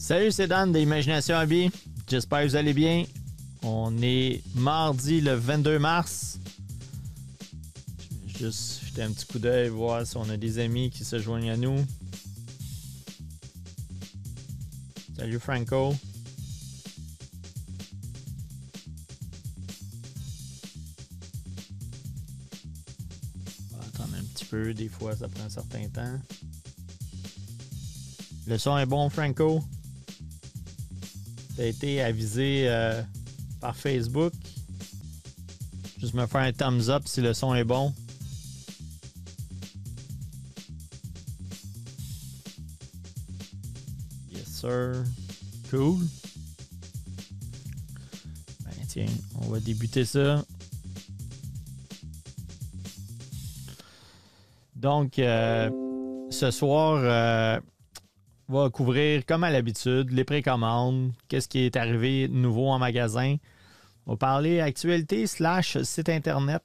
Salut, c'est Dan d'Imagination Hobby. J'espère que vous allez bien. On est mardi le 22 mars. Je vais Juste jeter un petit coup d'œil, voir si on a des amis qui se joignent à nous. Salut Franco. On un petit peu, des fois ça prend un certain temps. Le son est bon, Franco. Été avisé euh, par Facebook. Juste me faire un thumbs up si le son est bon. Yes, sir. Cool. Ben, tiens, on va débuter ça. Donc, euh, ce soir, euh, va couvrir, comme à l'habitude, les précommandes, qu'est-ce qui est arrivé nouveau en magasin. On va parler actualité slash site internet.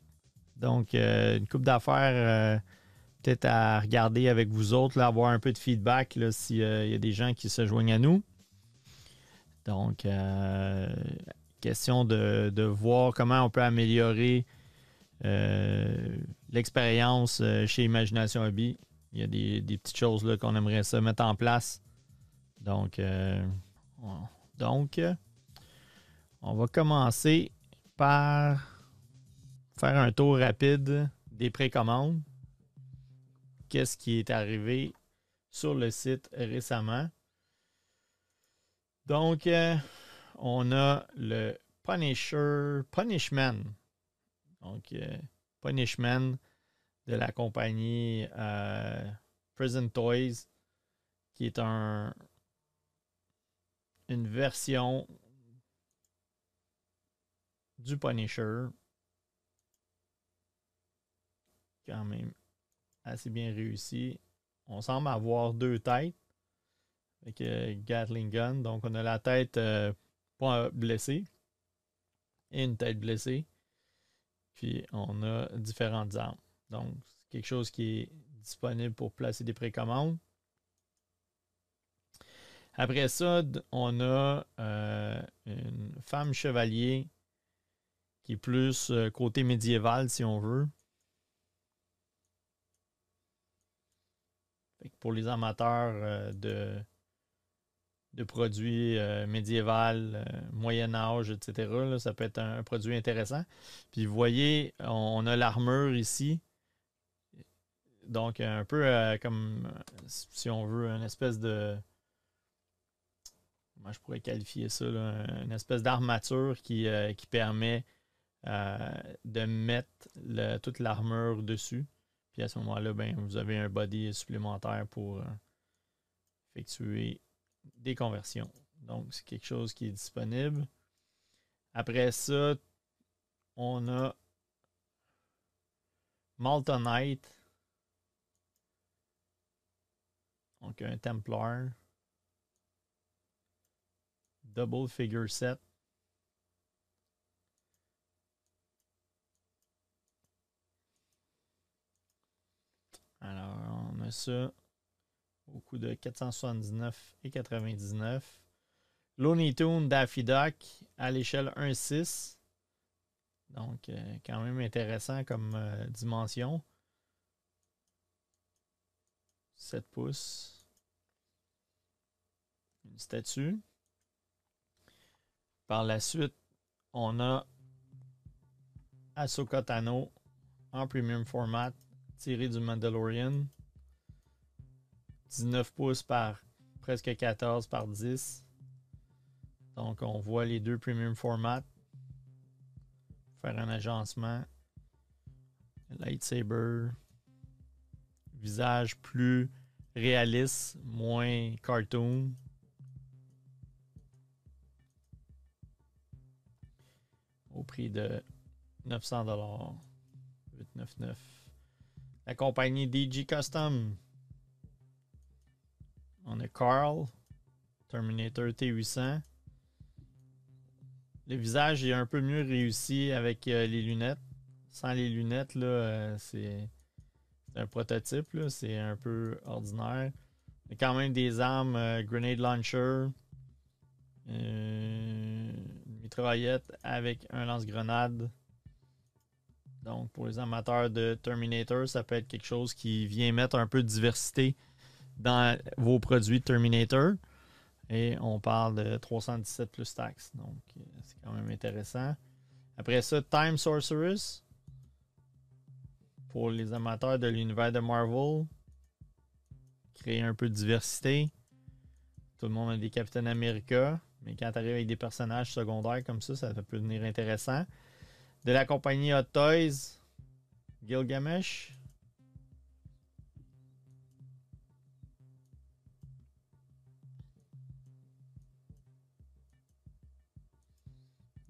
Donc, euh, une coupe d'affaires peut-être à regarder avec vous autres, là, avoir un peu de feedback s'il y a des gens qui se joignent à nous. Donc, euh, question de, de, voir comment on peut améliorer euh, l'expérience chez Imagination Hobby. Il y a des, des petites choses qu'on aimerait se mettre en place. Donc, euh, donc, on va commencer par faire un tour rapide des précommandes. Qu'est-ce qui est arrivé sur le site récemment? Donc, euh, on a le Punisher, Punishman. Donc, euh, Punishman de la compagnie euh, Prison Toys, qui est un, une version du Punisher. Quand même assez bien réussi. On semble avoir deux têtes avec euh, Gatling Gun. Donc, on a la tête euh, pas blessée et une tête blessée. Puis, on a différentes armes. Donc, c'est quelque chose qui est disponible pour placer des précommandes. Après ça, on a euh, une femme chevalier qui est plus euh, côté médiéval, si on veut. Pour les amateurs euh, de, produits médiévaux, Moyen Âge, etc., ça peut être un, produit intéressant. Puis vous voyez, on, a l'armure ici. Donc, un peu comme, si on veut, une espèce de. Comment je pourrais qualifier ça? Une espèce d'armature qui, euh, qui permet euh, de mettre toute l'armure dessus. Puis à ce moment-là, ben, vous avez un body supplémentaire pour euh, effectuer des conversions. Donc, c'est quelque chose qui est disponible. Après ça, on a Maltonite. Donc, un Templar. Double figure set. Alors, on a ça au coût de 479 et 99. Looney Tunes Daffy Duck à l'échelle 1.6. Donc, euh, quand même intéressant comme euh, dimension. 7 pouces. Une statue. Par la suite, on a Ahsoka Tano en premium format tiré du Mandalorian. 19 pouces par presque 14 par 10. Donc on voit les deux premium format. Faire un agencement. Lightsaber. Visage plus réaliste, moins cartoon. Au prix de 900 899 la compagnie DG Custom. On a Carl, Terminator T800. Le visage est un peu mieux réussi avec euh, les lunettes. Sans les lunettes, là, euh, c'est un prototype, c'est un peu ordinaire. Il y a quand même des armes, euh, grenade launcher, Euh, une mitraillette avec un lance-grenade. Donc, pour les amateurs de Terminator, ça peut être quelque chose qui vient mettre un peu de diversité dans vos produits Terminator. Et on parle de 317 plus taxes. Donc, euh, c'est quand même intéressant. Après ça, Time Sorceress. Pour les amateurs de l'univers de Marvel. Créer un peu de diversité. Tout le monde a des Captain America. Mais quand tu arrives avec des personnages secondaires comme ça, ça peut devenir intéressant. De la compagnie Hot Toys, Gilgamesh.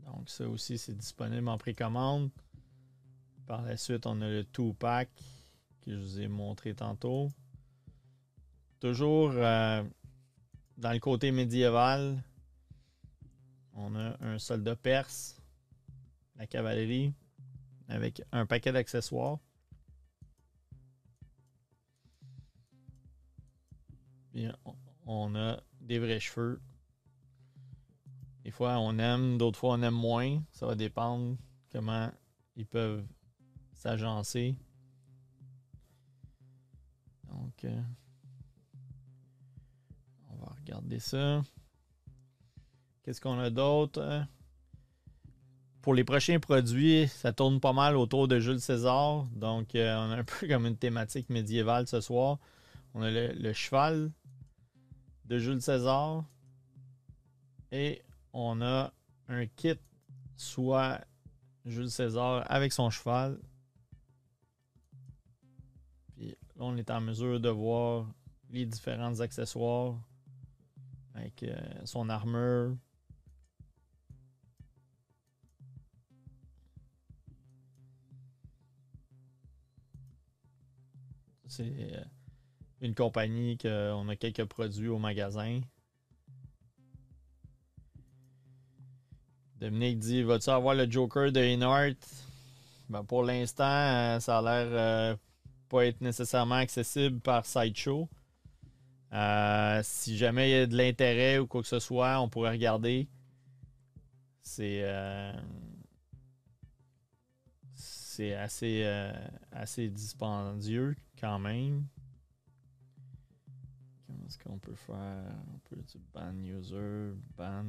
Donc ça aussi, c'est disponible en précommande. Par la suite, on a le 2-pack que je vous ai montré tantôt. Toujours euh, dans le côté médiéval, on a un soldat perse, la cavalerie, avec un paquet d'accessoires. on a des vrais cheveux des fois, on aime, d'autres fois, on aime moins. Ça va dépendre comment ils peuvent s'agencer. Donc, euh, on va regarder ça. Qu'est-ce qu'on a d'autre? Pour les prochains produits, ça tourne pas mal autour de Jules César. Donc, euh, on a un peu comme une thématique médiévale ce soir. On a le, le cheval de Jules César. Et on a un kit, soit Jules César avec son cheval. Puis là, on est en mesure de voir les différents accessoires avec euh, son armure. C'est euh, une compagnie qu'on a quelques produits au magasin. Dominique dit Vas-tu avoir le Joker de Inart? Ben, Pour l'instant, euh, ça a l'air euh, pas être nécessairement accessible par Sideshow. Si jamais il y a de l'intérêt ou quoi que ce soit, on pourrait regarder. C'est c'est assez, assez dispendieux quand même. Comment est-ce qu'on peut faire? On peut du ban user, ban.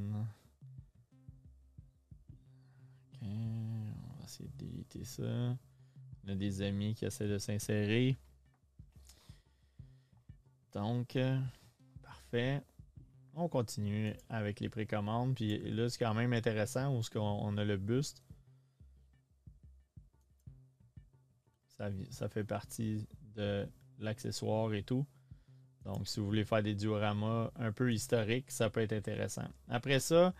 On va essayer de déliter ça. On a des amis qui essaient de s'insérer. Donc, euh, parfait. On continue avec les précommandes. Puis là, c'est quand même intéressant où on a le buste. Ça, fait partie de l'accessoire et tout. Donc, si vous voulez faire des dioramas un peu historiques, ça peut être intéressant. Après ça,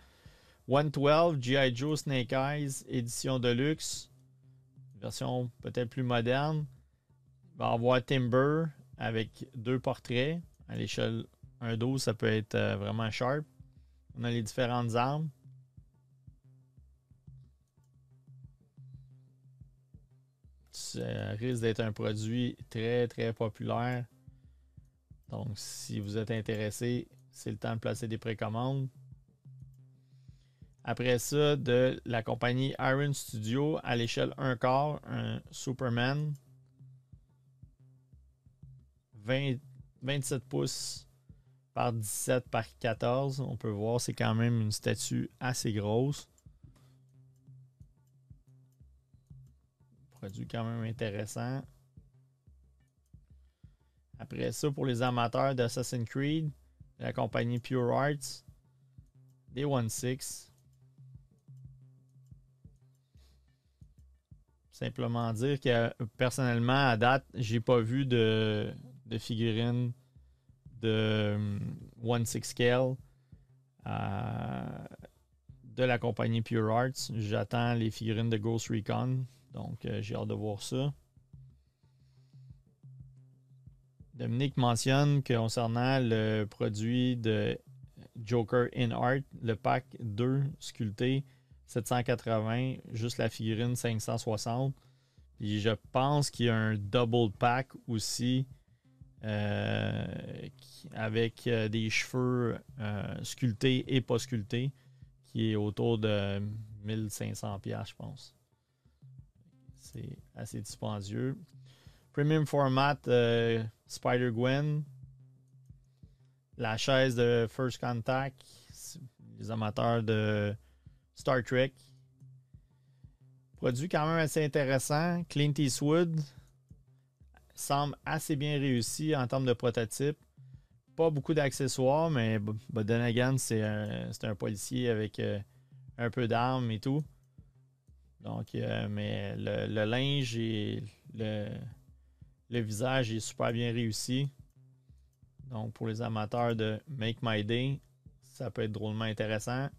112 G.I. Joe Snake Eyes, édition de luxe, version peut-être plus moderne. Il va avoir Timber avec deux portraits. À l'échelle 1.12, ça peut être euh, vraiment sharp. On a les différentes armes. Ça risque d'être un produit très très populaire. Donc, si vous êtes intéressé, c'est le temps de placer des précommandes. Après ça, de la compagnie Iron Studio à l'échelle 1 quart, un Superman. 27 pouces par 17 par 14. On peut voir, c'est quand même une statue assez grosse. Produit quand même intéressant. Après ça, pour les amateurs d'Assassin's Creed, la compagnie Pure Arts, des 1.6. Simplement dire que personnellement, à date, j'ai pas vu de, figurines de um, One Six Scale euh, de la compagnie Pure Arts. J'attends les figurines de Ghost Recon. Donc, euh, j'ai hâte de voir ça. Dominique mentionne concernant le produit de Joker in Art, le pack 2 sculpté, 780, juste la figurine 560. Puis je pense qu'il y a un double pack aussi avec des cheveux sculptés et pas sculptés, qui est autour de 1500 je pense. Assez dispendieux. Premium format Spider-Gwen. La chaise de First Contact. Les amateurs de Star Trek. Produit quand même assez intéressant. Clint Eastwood semble assez bien réussi en termes de prototype. Pas beaucoup d'accessoires, mais Bodenagan, c'est un, un, policier avec euh, un peu d'armes et tout. Donc, euh, mais le, linge et le, visage est super bien réussi. Donc, pour les amateurs de Make My Day, ça peut être drôlement intéressant.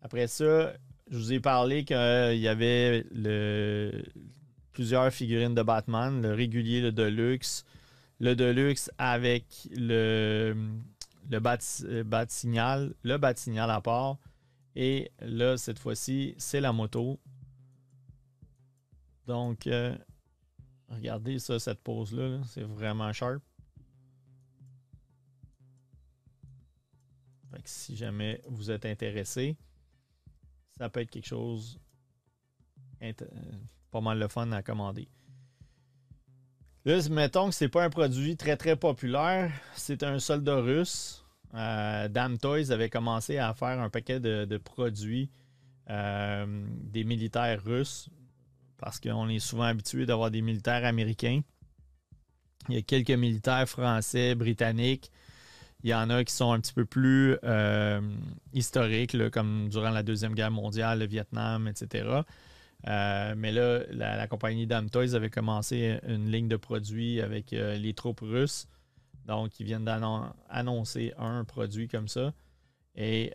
Après ça, je vous ai parlé qu'il y avait le, plusieurs figurines de Batman, le régulier, le Deluxe, le Deluxe avec le, le bat, signal, le bat signal à part. Et là, cette fois-ci, c'est la moto. Donc, euh, regardez ça, cette pose-là, c'est vraiment sharp. si jamais vous êtes intéressé, ça peut être quelque chose pas mal le fun à commander. Là, mettons que c'est pas un produit très très populaire, c'est un soldat russe. Euh, Dam Toys avait commencé à faire un paquet de, produits euh, des militaires russes parce qu'on est souvent habitué d'avoir des militaires américains. Il y a quelques militaires français, britanniques, il y en a qui sont un petit peu plus euh, historiques, comme durant la Deuxième Guerre mondiale, le Vietnam, etc. Mais là, la, compagnie Dam Toys avait commencé une ligne de produits avec les troupes russes. Donc, ils viennent d'annoncer un produit comme ça. Et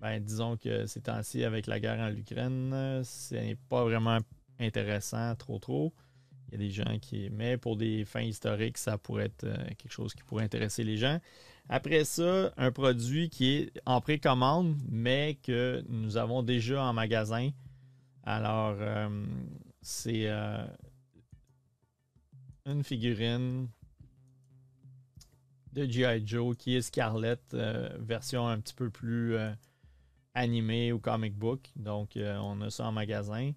ben, disons que ces temps-ci, avec la guerre en Ukraine, ce n'est pas vraiment intéressant trop trop. Il y a des gens qui. Mais pour des fins historiques, ça pourrait être euh, quelque chose qui pourrait intéresser les gens. Après ça, un produit qui est en précommande, mais que nous avons déjà en magasin. Alors, euh, c'est euh, une figurine de G.I. Joe qui est Scarlett, version un petit peu plus animée ou comic book. Donc, on a ça en magasin.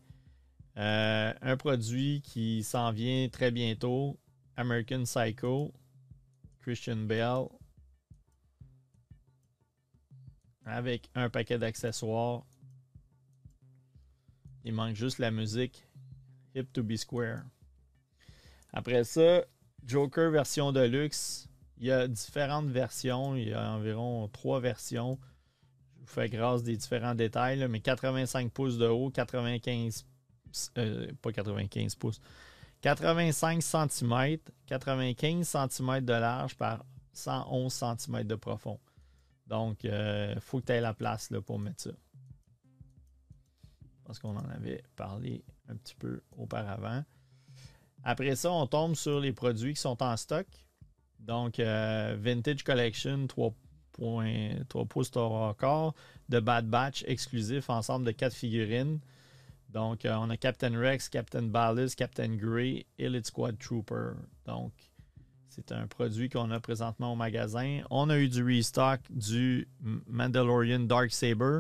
Euh, un produit qui s'en vient très bientôt, American Psycho, Christian Bale, avec un paquet d'accessoires. Il manque juste la musique Hip to be Square. Après ça, Joker version de luxe. Il y a différentes versions. Il y a environ trois versions. Je vous fais grâce des différents détails, mais 85 pouces de haut, 95 euh, pas 95 pouces, 85 cm, 95 cm de large par 111 cm de profond. Donc, il euh, faut que tu aies la place là, pour mettre ça. Parce qu'on en avait parlé un petit peu auparavant. Après ça, on tombe sur les produits qui sont en stock. Donc, euh, Vintage Collection 3.3 pouces encore de Bad Batch exclusif, ensemble de 4 figurines. Donc, euh, on a Captain Rex, Captain Ballas, Captain Grey, Elite Squad Trooper. Donc, c'est un produit qu'on a présentement au magasin. On a eu du restock du Mandalorian Dark Saber.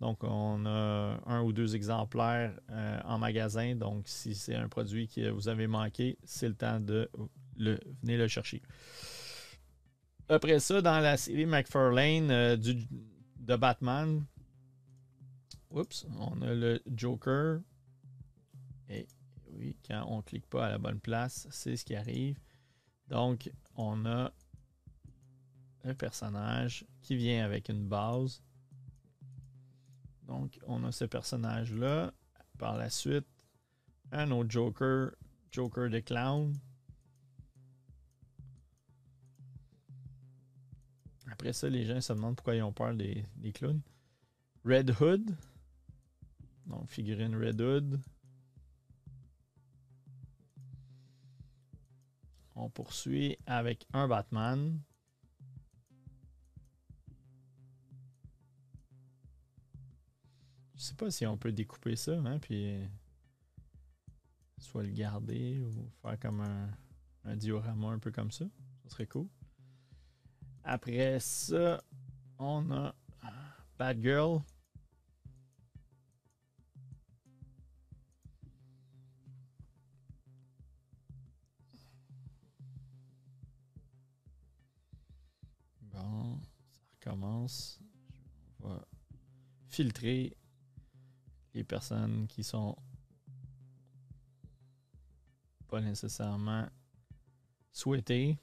Donc, on a un ou deux exemplaires euh, en magasin. Donc, si c'est un produit que vous avez manqué, c'est le temps de le, venir le chercher. Après ça, dans la série McFarlane euh, du, de Batman, Oups, on a le Joker. Et oui, quand on ne clique pas à la bonne place, c'est ce qui arrive. Donc, on a un personnage qui vient avec une base. Donc, on a ce personnage-là. Par la suite, un autre Joker, Joker de Clown. Après ça, les gens se demandent pourquoi ils ont peur des, clowns. Red Hood, donc, figurine Red Hood. On poursuit avec un Batman. Je sais pas si on peut découper ça, hein, puis soit le garder ou faire comme un, un diorama un peu comme ça. Ça serait cool. Après ça, on a Bad Girl. Bon, ça recommence. On va filtrer les personnes qui sont pas nécessairement souhaitées.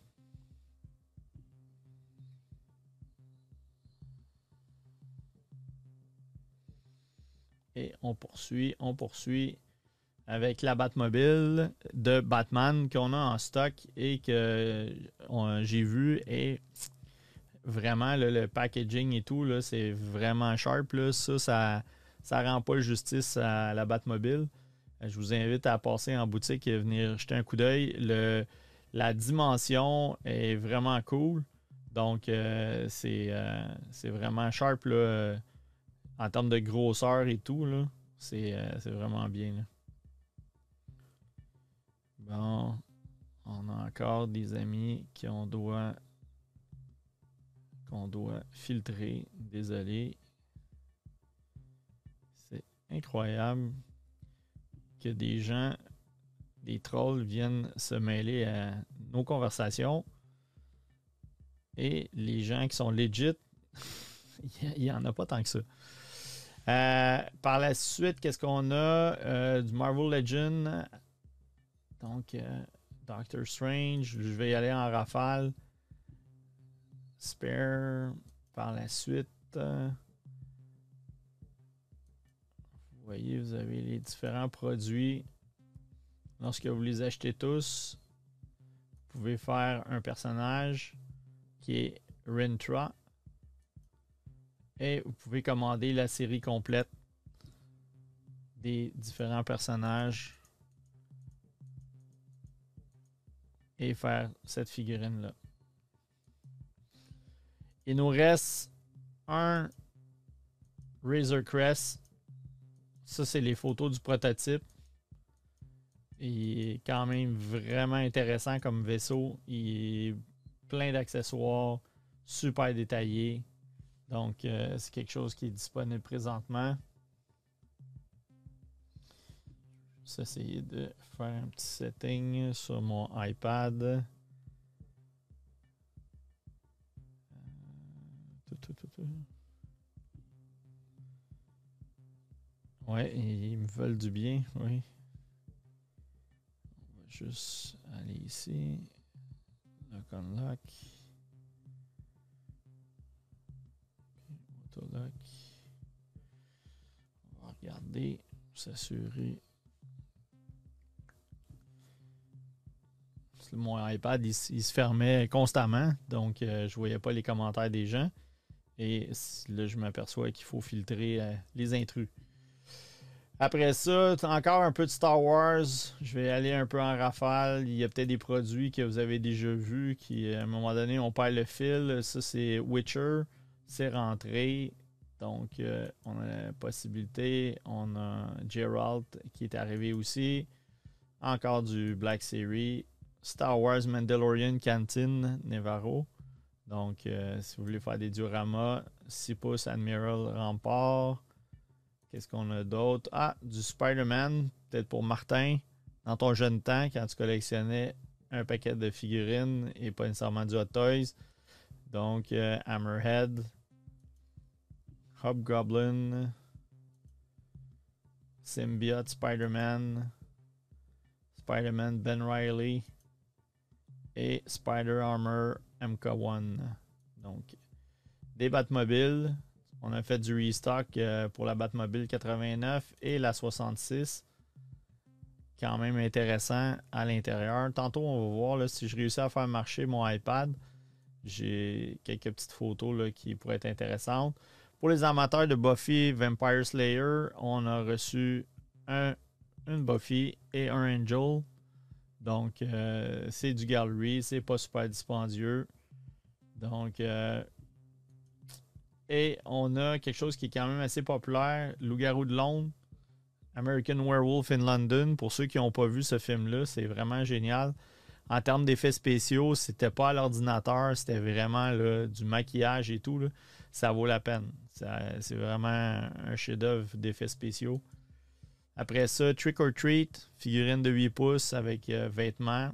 Et on poursuit, on poursuit avec la Batmobile de Batman qu'on a en stock et que j'ai vu et vraiment le packaging et tout, c'est vraiment sharp. Ça, ça, ça rend pas justice à la Batmobile. Je vous invite à passer en boutique et venir jeter un coup d'œil. La dimension est vraiment cool. Donc, euh, euh, c'est vraiment sharp là, en termes de grosseur et tout. Euh, c'est vraiment bien. Bon, on a encore des amis qu'on doit qu'on doit filtrer. Désolé. C'est incroyable que des gens, des trolls viennent se mêler à nos conversations. Et les gens qui sont legit, il n'y en a pas tant que ça. Euh, par la suite, qu'est-ce qu'on a? Euh, du Marvel Legend. Donc, euh, Doctor Strange. Je vais y aller en rafale. Spare. Par la suite. vous voyez, vous avez les différents produits. Lorsque vous les achetez tous, vous pouvez faire un personnage qui est Rintra et vous pouvez commander la série complète des différents personnages et faire cette figurine-là. Il nous reste un Razor Crest. Ça, c'est les photos du prototype. Il est quand même vraiment intéressant comme vaisseau. Il est plein d'accessoires, super détaillé. Donc, euh, c'est quelque chose qui est disponible présentement. Je vais essayer de faire un petit setting sur mon iPad. Euh, ouais, ils me veulent du bien, oui. On va juste aller ici. Lock On va regarder, s'assurer. Mon iPad, il, se fermait constamment, donc euh, je ne voyais pas les commentaires des gens. Et là, je m'aperçois qu'il faut filtrer euh, les intrus. Après ça, encore un peu de Star Wars. Je vais aller un peu en rafale. Il y a peut-être des produits que vous avez déjà vus qui, à un moment donné, on perd le fil. Ça, c'est Witcher c'est rentré. Donc, euh, on a la possibilité. On a Geralt qui est arrivé aussi. Encore du Black Series. Star Wars Mandalorian Canteen Nevarro. Donc, euh, si vous voulez faire des dioramas, 6 pouces Admiral Rampart. Qu'est-ce qu'on a d'autre? Ah, du Spider-Man, peut-être pour Martin. Dans ton jeune temps, quand tu collectionnais un paquet de figurines et pas nécessairement du Hot Toys. Donc, euh, Hammerhead, Hobgoblin, Symbiote, Spider-Man, Spider-Man Ben Riley et Spider Armor MK1. Donc, des Batmobiles. On a fait du restock euh, pour la Batmobile 89 et la 66. Quand même intéressant à l'intérieur. Tantôt, on va voir si je réussis à faire marcher mon iPad. J'ai quelques petites photos là, qui pourraient être intéressantes. Pour les amateurs de Buffy Vampire Slayer, on a reçu un, une Buffy et un Angel. Donc, euh, c'est du gallery, c'est pas super dispendieux. Donc, euh, et on a quelque chose qui est quand même assez populaire Loup-garou de Londres, American Werewolf in London. Pour ceux qui n'ont pas vu ce film-là, c'est vraiment génial. En termes d'effets spéciaux, c'était pas à l'ordinateur, c'était vraiment du maquillage et tout. ça vaut la peine. C'est vraiment un chef-d'œuvre d'effets spéciaux. Après ça, Trick or Treat, figurine de 8 pouces avec euh, vêtements.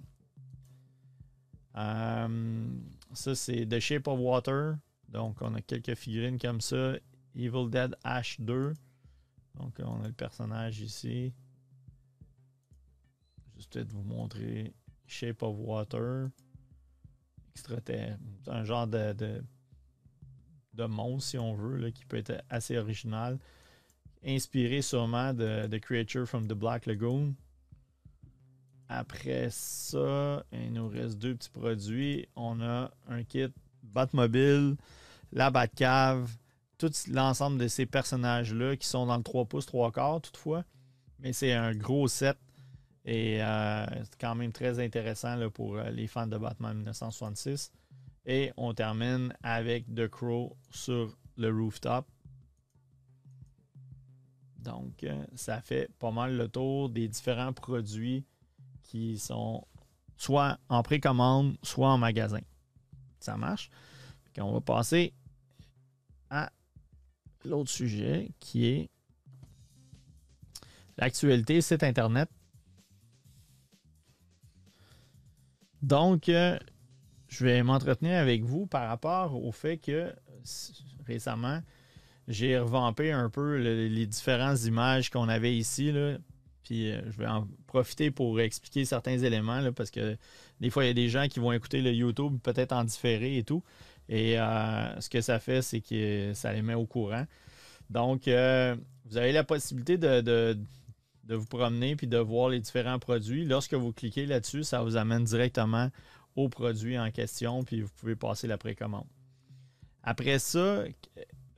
Euh, ça, c'est The Shape of Water. Donc, on a quelques figurines comme ça. Evil Dead Ash 2. Donc, on a le personnage ici. Juste peut-être vous montrer Shape of Water. Un genre de, de, monstre, si on veut, qui peut être assez original. Inspiré sûrement de, The Creature from the Black Lagoon. Après ça, il nous reste deux petits produits. On a un kit Batmobile, la Batcave, tout l'ensemble de ces personnages-là qui sont dans le 3 pouces 3 quarts toutefois. Mais c'est un gros set et euh, c'est quand même très intéressant pour euh, les fans de Batman 1966. Et on termine avec The Crow sur le rooftop. Donc, euh, ça fait pas mal le tour des différents produits qui sont soit en précommande, soit en magasin. Ça marche? on va passer à l'autre sujet qui est l'actualité site Internet. Donc, euh, je vais m'entretenir avec vous par rapport au fait que récemment, j'ai revampé un peu les différentes images qu'on avait ici. Puis euh, je vais en profiter pour expliquer certains éléments parce que des fois, il y a des gens qui vont écouter le YouTube peut-être en différé et tout. Et euh, ce que ça fait, c'est que ça les met au courant. Donc, vous avez la possibilité de, vous promener puis de voir les différents produits. Lorsque vous cliquez là-dessus, ça vous amène directement au produit en question, puis vous pouvez passer la précommande. Après ça,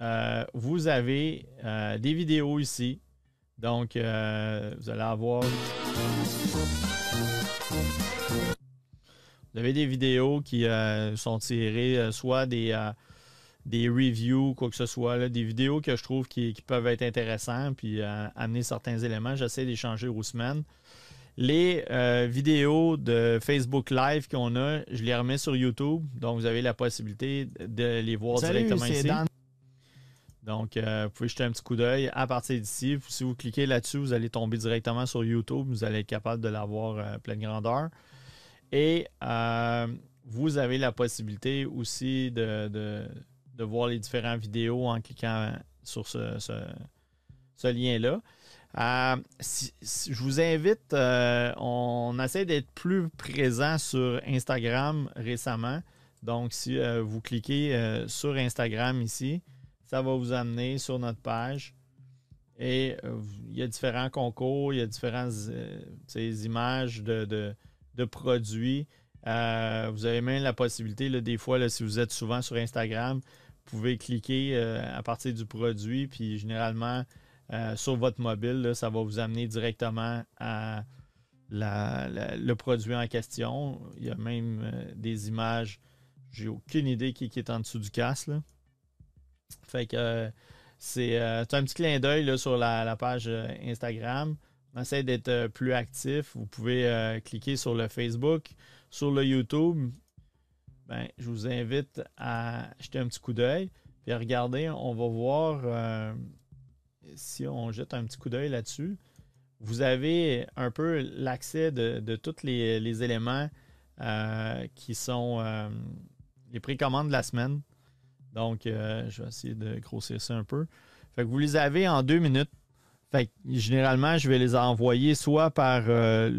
euh, vous avez des vidéos ici. Donc, vous allez avoir. Vous avez des vidéos qui euh, sont tirées, euh, soit des, euh, des reviews, quoi que ce soit, des vidéos que je trouve qui, peuvent être intéressantes, puis amener certains éléments. J'essaie d'échanger aux semaines. Les vidéos de Facebook Live qu'on a, je les remets sur YouTube. Donc, vous avez la possibilité de les voir directement ici. Donc, vous pouvez jeter un petit coup d'œil à partir d'ici. Si vous cliquez là-dessus, vous allez tomber directement sur YouTube. Vous allez être capable de l'avoir pleine grandeur. Et euh, vous avez la possibilité aussi de, voir les différentes vidéos en cliquant sur ce, lien-là. Euh, je vous invite, euh, on essaie d'être plus présent sur Instagram récemment. Donc, si vous cliquez sur Instagram ici, ça va vous amener sur notre page. Et il y a différents concours, il y a différentes images de de produits. Euh, vous avez même la possibilité, des fois, si vous êtes souvent sur Instagram, vous pouvez cliquer euh, à partir du produit, puis généralement, euh, sur votre mobile, ça va vous amener directement à le produit en question. Il y a même des images. J'ai aucune idée qui, est en dessous du casque. Fait que c'est un petit clin d'œil sur la, page Instagram. On essaie d'être euh, plus actif. Vous pouvez euh, cliquer sur le Facebook, sur le YouTube. Ben, je vous invite à jeter un petit coup d'œil. Puis regardez, on va voir euh, si on jette un petit coup d'œil là-dessus. Vous avez un peu l'accès de, tous les, éléments qui sont les précommandes de la semaine. Donc, je vais essayer de grossir ça un peu. Fait que vous les avez en deux minutes. Fait généralement, je vais les envoyer soit par euh,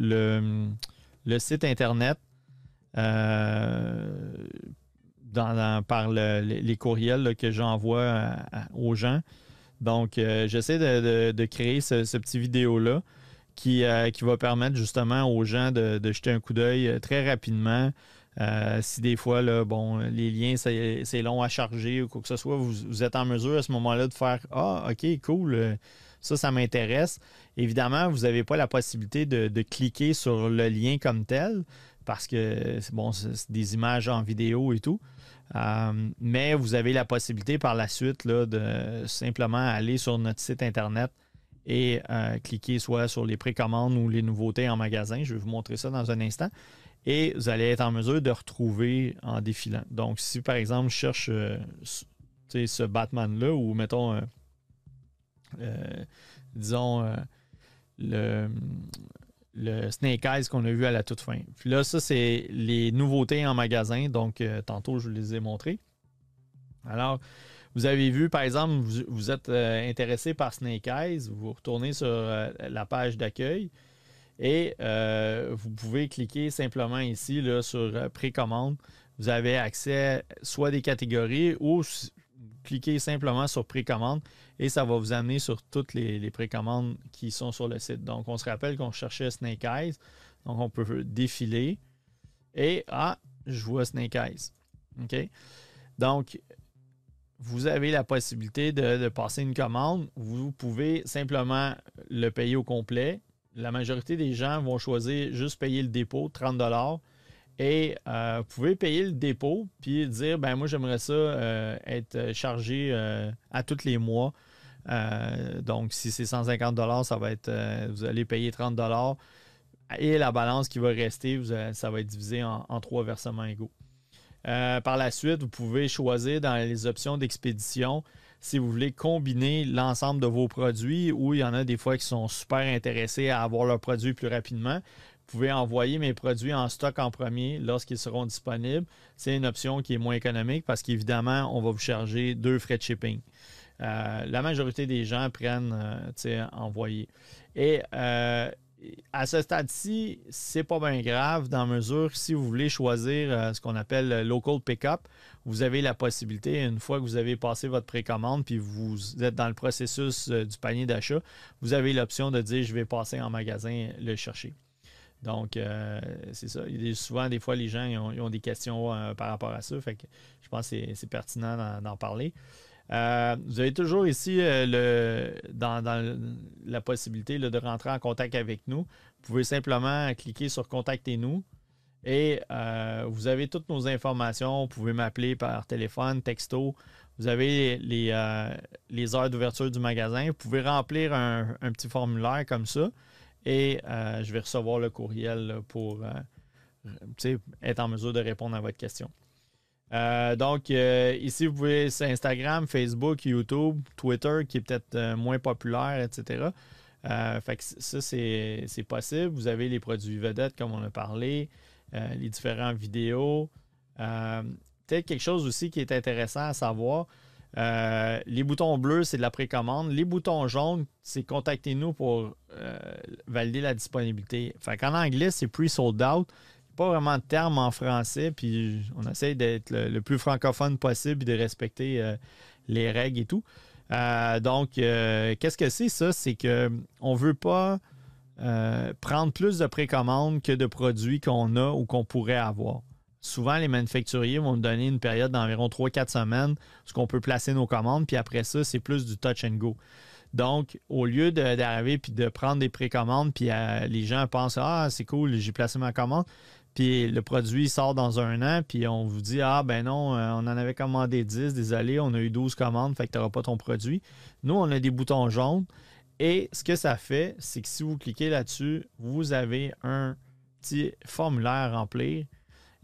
le, site Internet, euh, par les courriels que j'envoie aux gens. Donc, euh, j'essaie de, créer ce, petit vidéo-là qui, qui va permettre justement aux gens de, jeter un coup d'œil très rapidement. si des fois, bon, les liens, c'est long à charger ou quoi que ce soit, vous êtes en mesure à ce moment-là de faire Ah, OK, cool ça, ça m'intéresse. Évidemment, vous n'avez pas la possibilité de, cliquer sur le lien comme tel parce que bon, c'est des images en vidéo et tout. Euh, mais vous avez la possibilité par la suite là, de simplement aller sur notre site Internet et euh, cliquer soit sur les précommandes ou les nouveautés en magasin. Je vais vous montrer ça dans un instant. et vous allez être en mesure de retrouver en défilant. Donc, si par exemple, je cherche ce Batman-là, ou mettons, disons, le, le Snake Eyes qu'on a vu à la toute fin. Puis là, ça, c'est les nouveautés en magasin. Donc, euh, tantôt, je vous les ai montrées. Alors, vous avez vu, par exemple, vous, êtes euh, intéressé par Snake Eyes, vous retournez sur euh, la page d'accueil et vous pouvez cliquer simplement ici là, sur précommande. Vous avez accès soit des catégories ou cliquez simplement sur précommande et ça va vous amener sur toutes les, précommandes qui sont sur le site. Donc, on se rappelle qu'on cherchait Snake Eyes. Donc, on peut défiler et ah, je vois Snake Eyes. OK? Donc, vous avez la possibilité de, passer une commande. Vous pouvez simplement le payer au complet. La majorité des gens vont choisir juste payer le dépôt, 30 et euh, vous pouvez payer le dépôt, puis dire, ben moi j'aimerais ça euh, être chargé euh, à tous les mois. donc si c'est 150 ça va être, vous allez payer 30 et la balance qui va rester, ça va être divisé en, trois versements égaux. par la suite, vous pouvez choisir dans les options d'expédition si vous voulez combiner l'ensemble de vos produits ou il y en a des fois qui sont super intéressés à avoir leurs produits plus rapidement. Vous pouvez envoyer mes produits en stock en premier lorsqu'ils seront disponibles. C'est une option qui est moins économique parce qu'évidemment, on va vous charger deux frais de shipping. Euh, la majorité des gens prennent euh, envoyer. Et euh, à ce stade-ci, c'est pas bien grave dans mesure si vous voulez choisir ce qu'on appelle le local pickup, vous avez la possibilité, une fois que vous avez passé votre précommande puis vous êtes dans le processus du panier d'achat, vous avez l'option de dire je vais passer en magasin le chercher. Donc, euh, c'est ça. souvent, des fois, les gens ont, des questions euh, par rapport à ça. Je pense que c'est pertinent d'en parler. Euh, vous avez toujours ici le, dans, la possibilité de rentrer en contact avec nous. Vous pouvez simplement cliquer sur Contactez-nous et vous avez toutes nos informations. Vous pouvez m'appeler par téléphone, texto. Vous avez les, les heures d'ouverture du magasin. Vous pouvez remplir un petit formulaire comme ça et euh, je vais recevoir le courriel pour euh, être en mesure de répondre à votre question. Euh, donc, ici, vous pouvez, c'est Instagram, Facebook, YouTube, Twitter, qui est peut-être moins populaire, etc. fait que ça, c'est possible. Vous avez les produits vedettes, comme on a parlé, les différentes vidéos. peut-être quelque chose aussi qui est intéressant à savoir, euh, les boutons bleus, c'est de la précommande. Les boutons jaunes, c'est contactez-nous pour euh, valider la disponibilité. Fait en anglais, c'est pre-sold out. Pas vraiment de terme en français, puis on essaie d'être le, plus francophone possible et de respecter euh, les règles et tout. donc, qu'est-ce que c'est ça? C'est qu'on ne veut pas prendre plus de précommandes que de produits qu'on a ou qu'on pourrait avoir souvent, les manufacturiers vont nous donner une période d'environ 3-4 semaines où on peut placer nos commandes, puis après ça, c'est plus du touch and go. Donc, au lieu d'arriver puis de prendre des précommandes, puis euh, les gens pensent Ah, c'est cool, j'ai placé ma commande, puis le produit sort dans un an, puis on vous dit Ah, ben non, euh, on en avait commandé 10, désolé, on a eu 12 commandes, fait que tu n'auras pas ton produit. Nous, on a des boutons jaunes, et ce que ça fait, c'est que si vous cliquez là-dessus, vous avez un petit formulaire à remplir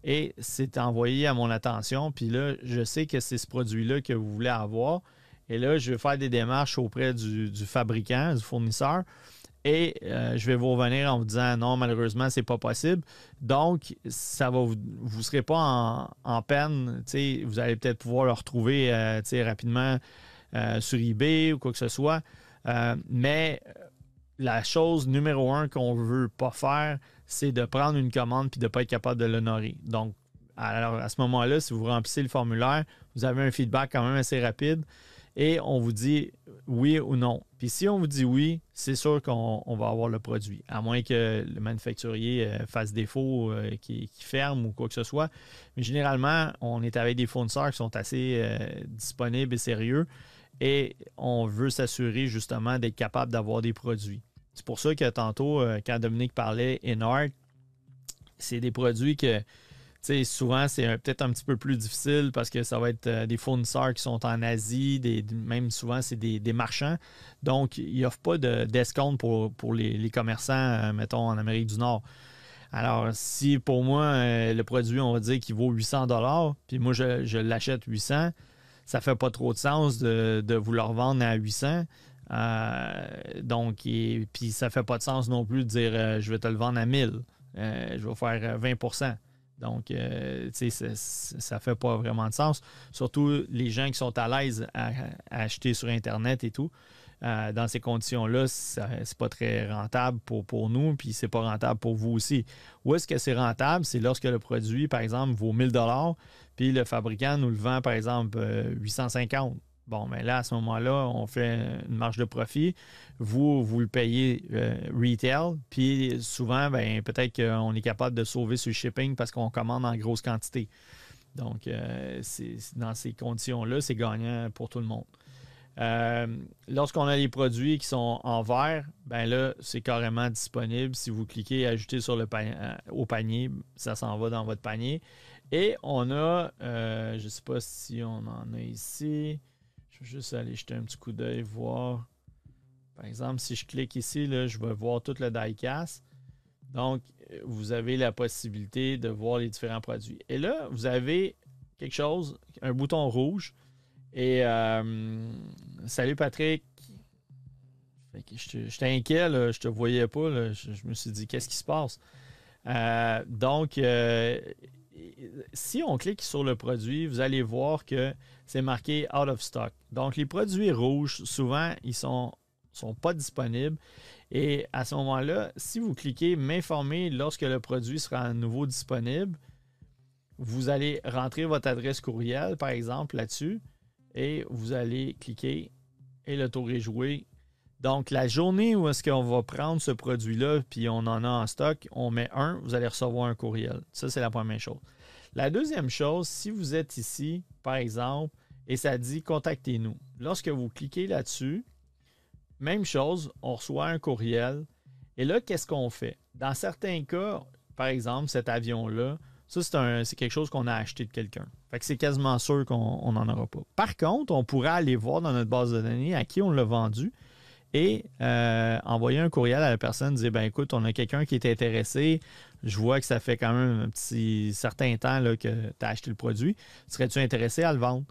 et c'est envoyé à mon attention. Puis là, je sais que c'est ce produit-là que vous voulez avoir. Et là, je vais faire des démarches auprès du, fabricant, du fournisseur. Et euh, je vais vous revenir en vous disant non, malheureusement, ce n'est pas possible. Donc, ça va vous ne serez pas en, peine. Vous allez peut-être pouvoir le retrouver euh, rapidement euh, sur eBay ou quoi que ce soit. mais la chose numéro un qu'on ne veut pas faire, c'est de prendre une commande puis de ne pas être capable de l'honorer. Donc, alors à ce moment-là, si vous remplissez le formulaire, vous avez un feedback quand même assez rapide et on vous dit oui ou non. Puis si on vous dit oui, c'est sûr qu'on va avoir le produit, à moins que le manufacturier euh, fasse défaut, euh, qui, ferme ou quoi que ce soit. Mais généralement, on est avec des fournisseurs qui sont assez euh, disponibles et sérieux et on veut s'assurer justement d'être capable d'avoir des produits. C'est pour ça que tantôt, euh, quand Dominique parlait InArt, c'est des produits que souvent c'est peut-être un petit peu plus difficile parce que ça va être euh, des fournisseurs qui sont en Asie, des, même souvent c'est des, marchands. Donc, ils n'offrent pas d'escompte pour, pour les, commerçants, euh, mettons, en Amérique du Nord. Alors, si pour moi, le produit, on va dire qu'il vaut 800 puis moi, je, l'achète 800, ça fait pas trop de sens de, de vous le revendre à 800. Euh, donc, et, puis ça fait pas de sens non plus de dire euh, je vais te le vendre à 1000. je vais faire 20% donc, tu sais, ça ne fait pas vraiment de sens. Surtout les gens qui sont à l'aise à, acheter sur Internet et tout. Euh, dans ces conditions-là, ce n'est pas très rentable pour, pour nous, puis c'est pas rentable pour vous aussi. Où est-ce que c'est rentable? C'est lorsque le produit, par exemple, vaut 1000 puis le fabricant nous le vend, par exemple, 850 euh, Bon, mais là, à ce moment-là, on fait une marge de profit. Vous, vous le payez euh, retail. Puis souvent, ben, peut-être qu'on est capable de sauver sur le shipping parce qu'on commande en grosse quantité. Donc, dans ces conditions-là, c'est gagnant pour tout le monde. Euh, lorsqu'on a les produits qui sont en vert, ben là, c'est carrément disponible. Si vous cliquez ajouter sur le euh, au panier, ça s'en va dans votre panier. Et on a, euh, je ne sais pas si on en a ici. Je vais juste aller jeter un petit coup d'œil, voir. Par exemple, si je clique ici, là, je vais voir tout le diecast. Donc, vous avez la possibilité de voir les différents produits. Et là, vous avez quelque chose, un bouton rouge et euh, salut Patrick. J'étais inquiet, là, je te voyais pas. Je, me suis dit, qu'est-ce qui se passe? Euh, donc, euh, si on clique sur le produit, vous allez voir que c'est marqué out of stock. Donc, les produits rouges, souvent, ils sont, sont pas disponibles. Et à ce moment-là, si vous cliquez m'informer lorsque le produit sera à nouveau disponible, vous allez rentrer votre adresse courriel, par exemple, là-dessus et vous allez cliquer et le tour est joué. Donc, la journée où est-ce qu'on va prendre ce produit-là, puis on en a en stock, on met un, vous allez recevoir un courriel. Ça, c'est la première chose. La deuxième chose, si vous êtes ici, par exemple, et ça dit contactez-nous. Lorsque vous cliquez là-dessus, même chose, on reçoit un courriel. Et là, qu'est-ce qu'on fait? Dans certains cas, par exemple, cet avion-là, ça, c'est quelque chose qu'on a acheté de quelqu'un. Fait que c'est quasiment sûr qu'on n'en aura pas. Par contre, on pourrait aller voir dans notre base de données à qui on l'a vendu et euh, envoyer un courriel à la personne, dire ben écoute, on a quelqu'un qui est intéressé, je vois que ça fait quand même un petit certain temps là, que tu as acheté le produit. Serais-tu intéressé à le vendre?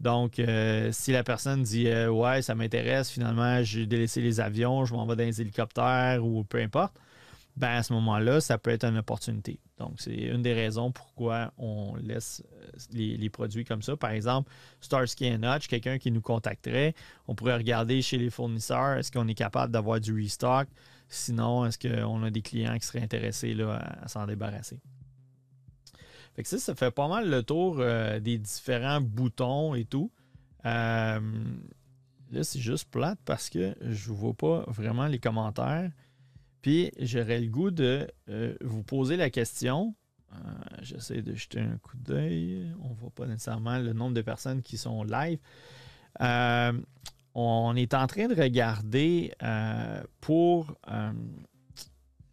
Donc, euh, si la personne dit euh, Ouais, ça m'intéresse, finalement, j'ai délaissé les avions, je m'en vais dans les hélicoptères ou peu importe, ben à ce moment-là, ça peut être une opportunité. Donc, c'est une des raisons pourquoi on laisse euh, les, produits comme ça. Par exemple, Starsky Hutch, quelqu'un qui nous contacterait, on pourrait regarder chez les fournisseurs, est-ce qu'on est capable d'avoir du restock? Sinon, est-ce qu'on a des clients qui seraient intéressés là, à, s'en débarrasser? Fait que ça, ça fait pas mal le tour euh, des différents boutons et tout. Euh, là, c'est juste plate parce que je ne vois pas vraiment les commentaires. Puis j'aurais le goût de euh, vous poser la question. Euh, j'essaie de jeter un coup d'œil. On ne voit pas nécessairement le nombre de personnes qui sont live. Euh, on est en train de regarder pour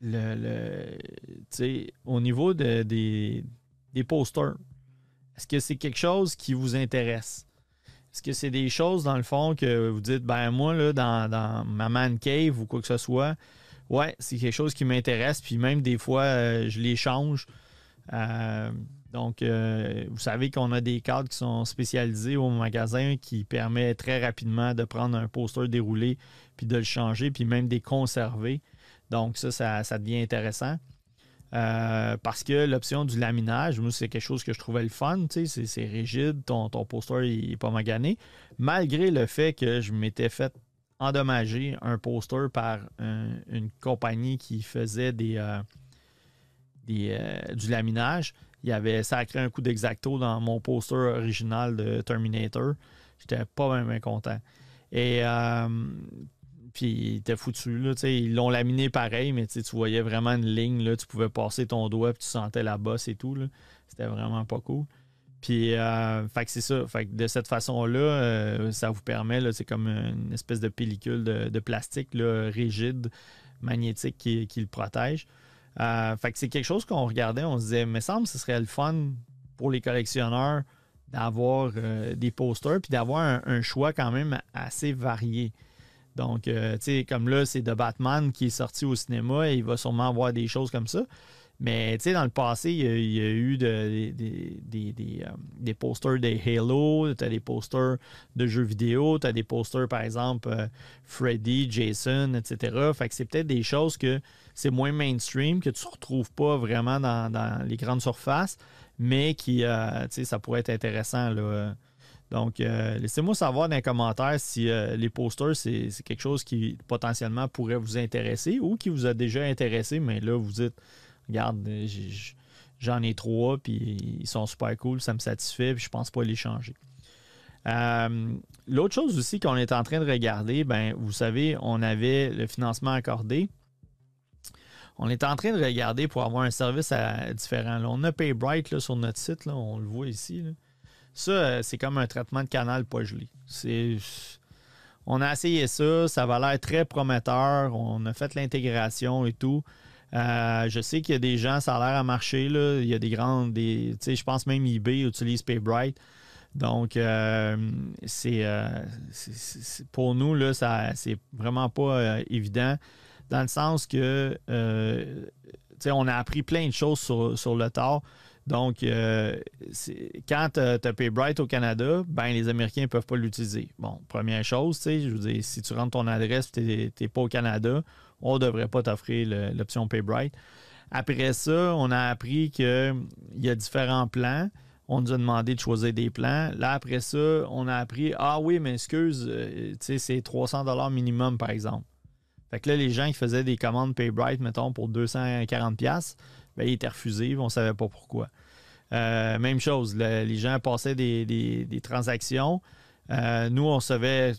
le, au niveau des, des posters. Est-ce que c'est quelque chose qui vous intéresse? Est-ce que c'est des choses, dans le fond, que vous dites, ben moi, là, dans, dans ma man cave ou quoi que ce soit, ouais, c'est quelque chose qui m'intéresse. Puis même des fois, euh, je les change. Euh, donc, euh, vous savez qu'on a des cadres qui sont spécialisés au magasin qui permet très rapidement de prendre un poster déroulé puis de le changer, puis même de les conserver. Donc, ça, ça, devient intéressant. parce que l'option du laminage, moi, c'est quelque chose que je trouvais le fun. C'est rigide, ton, ton poster n'est pas magané. Malgré le fait que je m'étais fait endommagé un poster par une compagnie qui faisait des, euh, euh, du laminage. Il avait sacré un coup d'exacto dans mon poster original de Terminator. J'étais pas même content. Et euh, puis il était foutu. Là, ils l'ont laminé pareil, mais tu voyais vraiment une ligne. Tu pouvais passer ton doigt et tu sentais la bosse et tout. C'était vraiment pas cool. Puis, euh, c'est ça. de cette façon-là, euh, ça vous permet, c'est comme une espèce de pellicule de, plastique rigide, magnétique qui, le protège. Euh, fait que c'est quelque chose qu'on regardait, on se disait, mais semble que ce serait le fun pour les collectionneurs d'avoir des posters puis d'avoir un, choix quand même assez varié. Donc, tu sais, comme là, c'est de Batman qui est sorti au cinéma et il va sûrement avoir des choses comme ça. Mais tu sais, dans le passé, il y a, eu des, des, des, posters de Halo, tu as des posters de jeux vidéo, tu as des posters, par exemple, Freddy, Jason, etc. Fait c'est peut-être des choses que c'est moins mainstream, que tu ne retrouves pas vraiment dans, les grandes surfaces, mais qui, ça pourrait être intéressant. Donc, euh, laissez-moi savoir dans les commentaires si euh, les posters, c'est quelque chose qui potentiellement pourrait vous intéresser ou qui vous a déjà intéressé, mais là, vous dites, regarde, j'en ai trois, puis ils sont super cool, ça me satisfait, puis je pense pas les changer. Euh, l'autre chose aussi qu'on est en train de regarder, ben, vous savez, on avait le financement accordé. On est en train de regarder pour avoir un service différent. on a PayBright là, sur notre site, là, on le voit ici. Ça, euh, c'est comme un traitement de canal pas gelé. On a essayé ça, ça va l'air très prometteur. On a fait l'intégration et tout. Euh, je sais qu'il y a des gens, ça a l'air à marcher. Là. Il y a des grandes. Des, je pense même eBay utilise PayBright. Donc, euh, c'est, pour nous, là, ça, c'est vraiment pas évident. Dans le sens que on a appris plein de choses sur, sur le tard. Donc, euh, quand tu as, PayBright au Canada, ben, les Américains ne peuvent pas l'utiliser. Bon, première chose, je veux dire, si tu rentres ton adresse et tu n'es pas au Canada, on ne devrait pas t'offrir l'option PayBright. Après ça, on a appris qu'il y a différents plans. On nous a demandé de choisir des plans. Là, après ça, on a appris Ah oui, mais excuse, euh, c'est 300 minimum, par exemple. Fait que là, les gens qui faisaient des commandes PayBright, mettons, pour 240$, ben, ils étaient refusés, on ne savait pas pourquoi. Euh, même chose, les gens passaient des, transactions. Euh, nous, on savait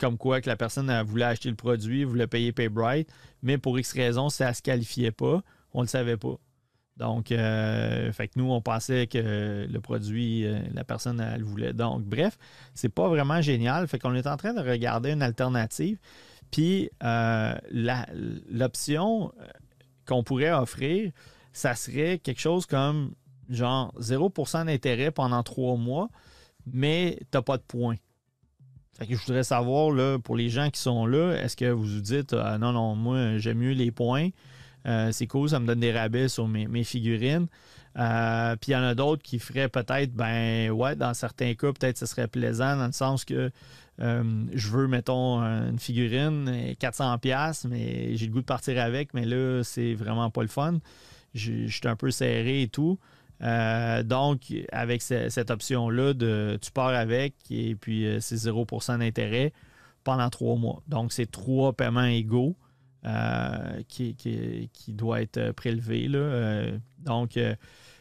comme quoi que la personne voulait acheter le produit, voulait payer PayBright, mais pour X raison, ça ne se qualifiait pas, on ne le savait pas. Donc, euh, fait que nous, on pensait que le produit, la personne, elle voulait. Donc, bref, c'est pas vraiment génial. Fait qu'on est en train de regarder une alternative. Puis, l'option qu'on pourrait offrir, ça serait quelque chose comme genre 0% d'intérêt pendant trois mois, mais tu n'as pas de points. Que je voudrais savoir, là, pour les gens qui sont là, est-ce que vous vous dites ah, non, non, moi, j'aime mieux les points. Euh, c'est cool, ça me donne des rabais sur mes, figurines. Euh, puis il y en a d'autres qui feraient peut-être, ben ouais, dans certains cas, peut-être ce serait plaisant dans le sens que euh, je veux, mettons, une figurine, 400$, mais j'ai le goût de partir avec, mais là, c'est vraiment pas le fun. Je suis un peu serré et tout. Euh, donc, avec cette option-là, de tu pars avec et puis euh, c'est 0% d'intérêt pendant trois mois. Donc, c'est trois paiements égaux euh, qui, doivent être prélevés. Là. donc,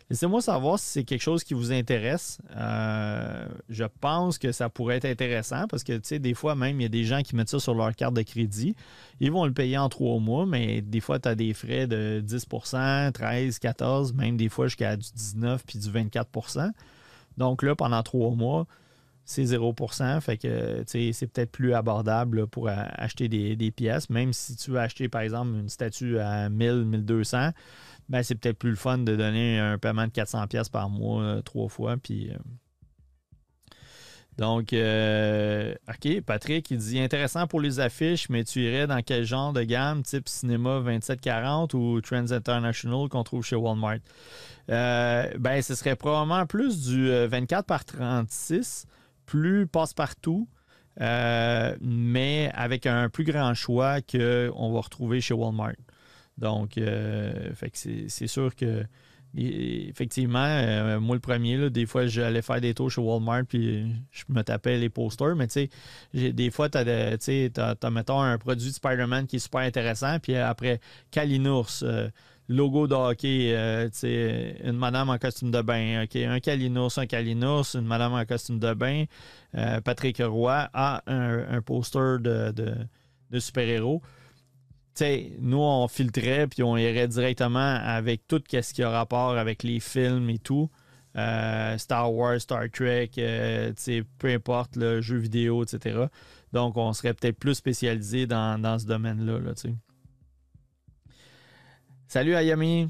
Laissez-moi savoir si c'est quelque chose qui vous intéresse. Euh, je pense que ça pourrait être intéressant parce que, tu sais, des fois même, il y a des gens qui mettent ça sur leur carte de crédit. Ils vont le payer en trois mois, mais des fois, tu as des frais de 10 13 14 même des fois jusqu'à du 19 puis du 24% Donc là, pendant trois mois, c'est 0 Fait que c'est peut-être plus abordable pour acheter des, des, pièces. Même si tu veux acheter, par exemple, une statue à 1000, 1200, ben, c'est peut-être plus le fun de donner un paiement de 400$ par mois euh, trois fois. Euh. Donc, euh, OK, Patrick, il dit intéressant pour les affiches, mais tu irais dans quel genre de gamme, type cinéma 2740 ou Trends International qu'on trouve chez Walmart? ben, ce serait probablement plus du 24 par 36, plus passe-partout. mais avec un plus grand choix qu'on va retrouver chez Walmart. Donc, euh, c'est sûr que effectivement, euh, moi le premier, des fois j'allais faire des tours chez Walmart puis je me tapais les posters, mais tu sais, des fois, tu as, mettons un produit de Spider-Man qui est super intéressant, puis après Kalinours, euh, logo de hockey, une madame en costume de bain, un Kalinours, un Kalinours, une madame en costume de bain, Patrick Roy a un, poster de super-héros nous, on filtrait puis on irait directement avec tout ce qui a rapport avec les films et tout. Euh, Star Wars, Star Trek, euh, peu importe, le jeu vidéo, etc. Donc, on serait peut-être plus spécialisé dans, ce domaine-là. Là, Salut Ayami!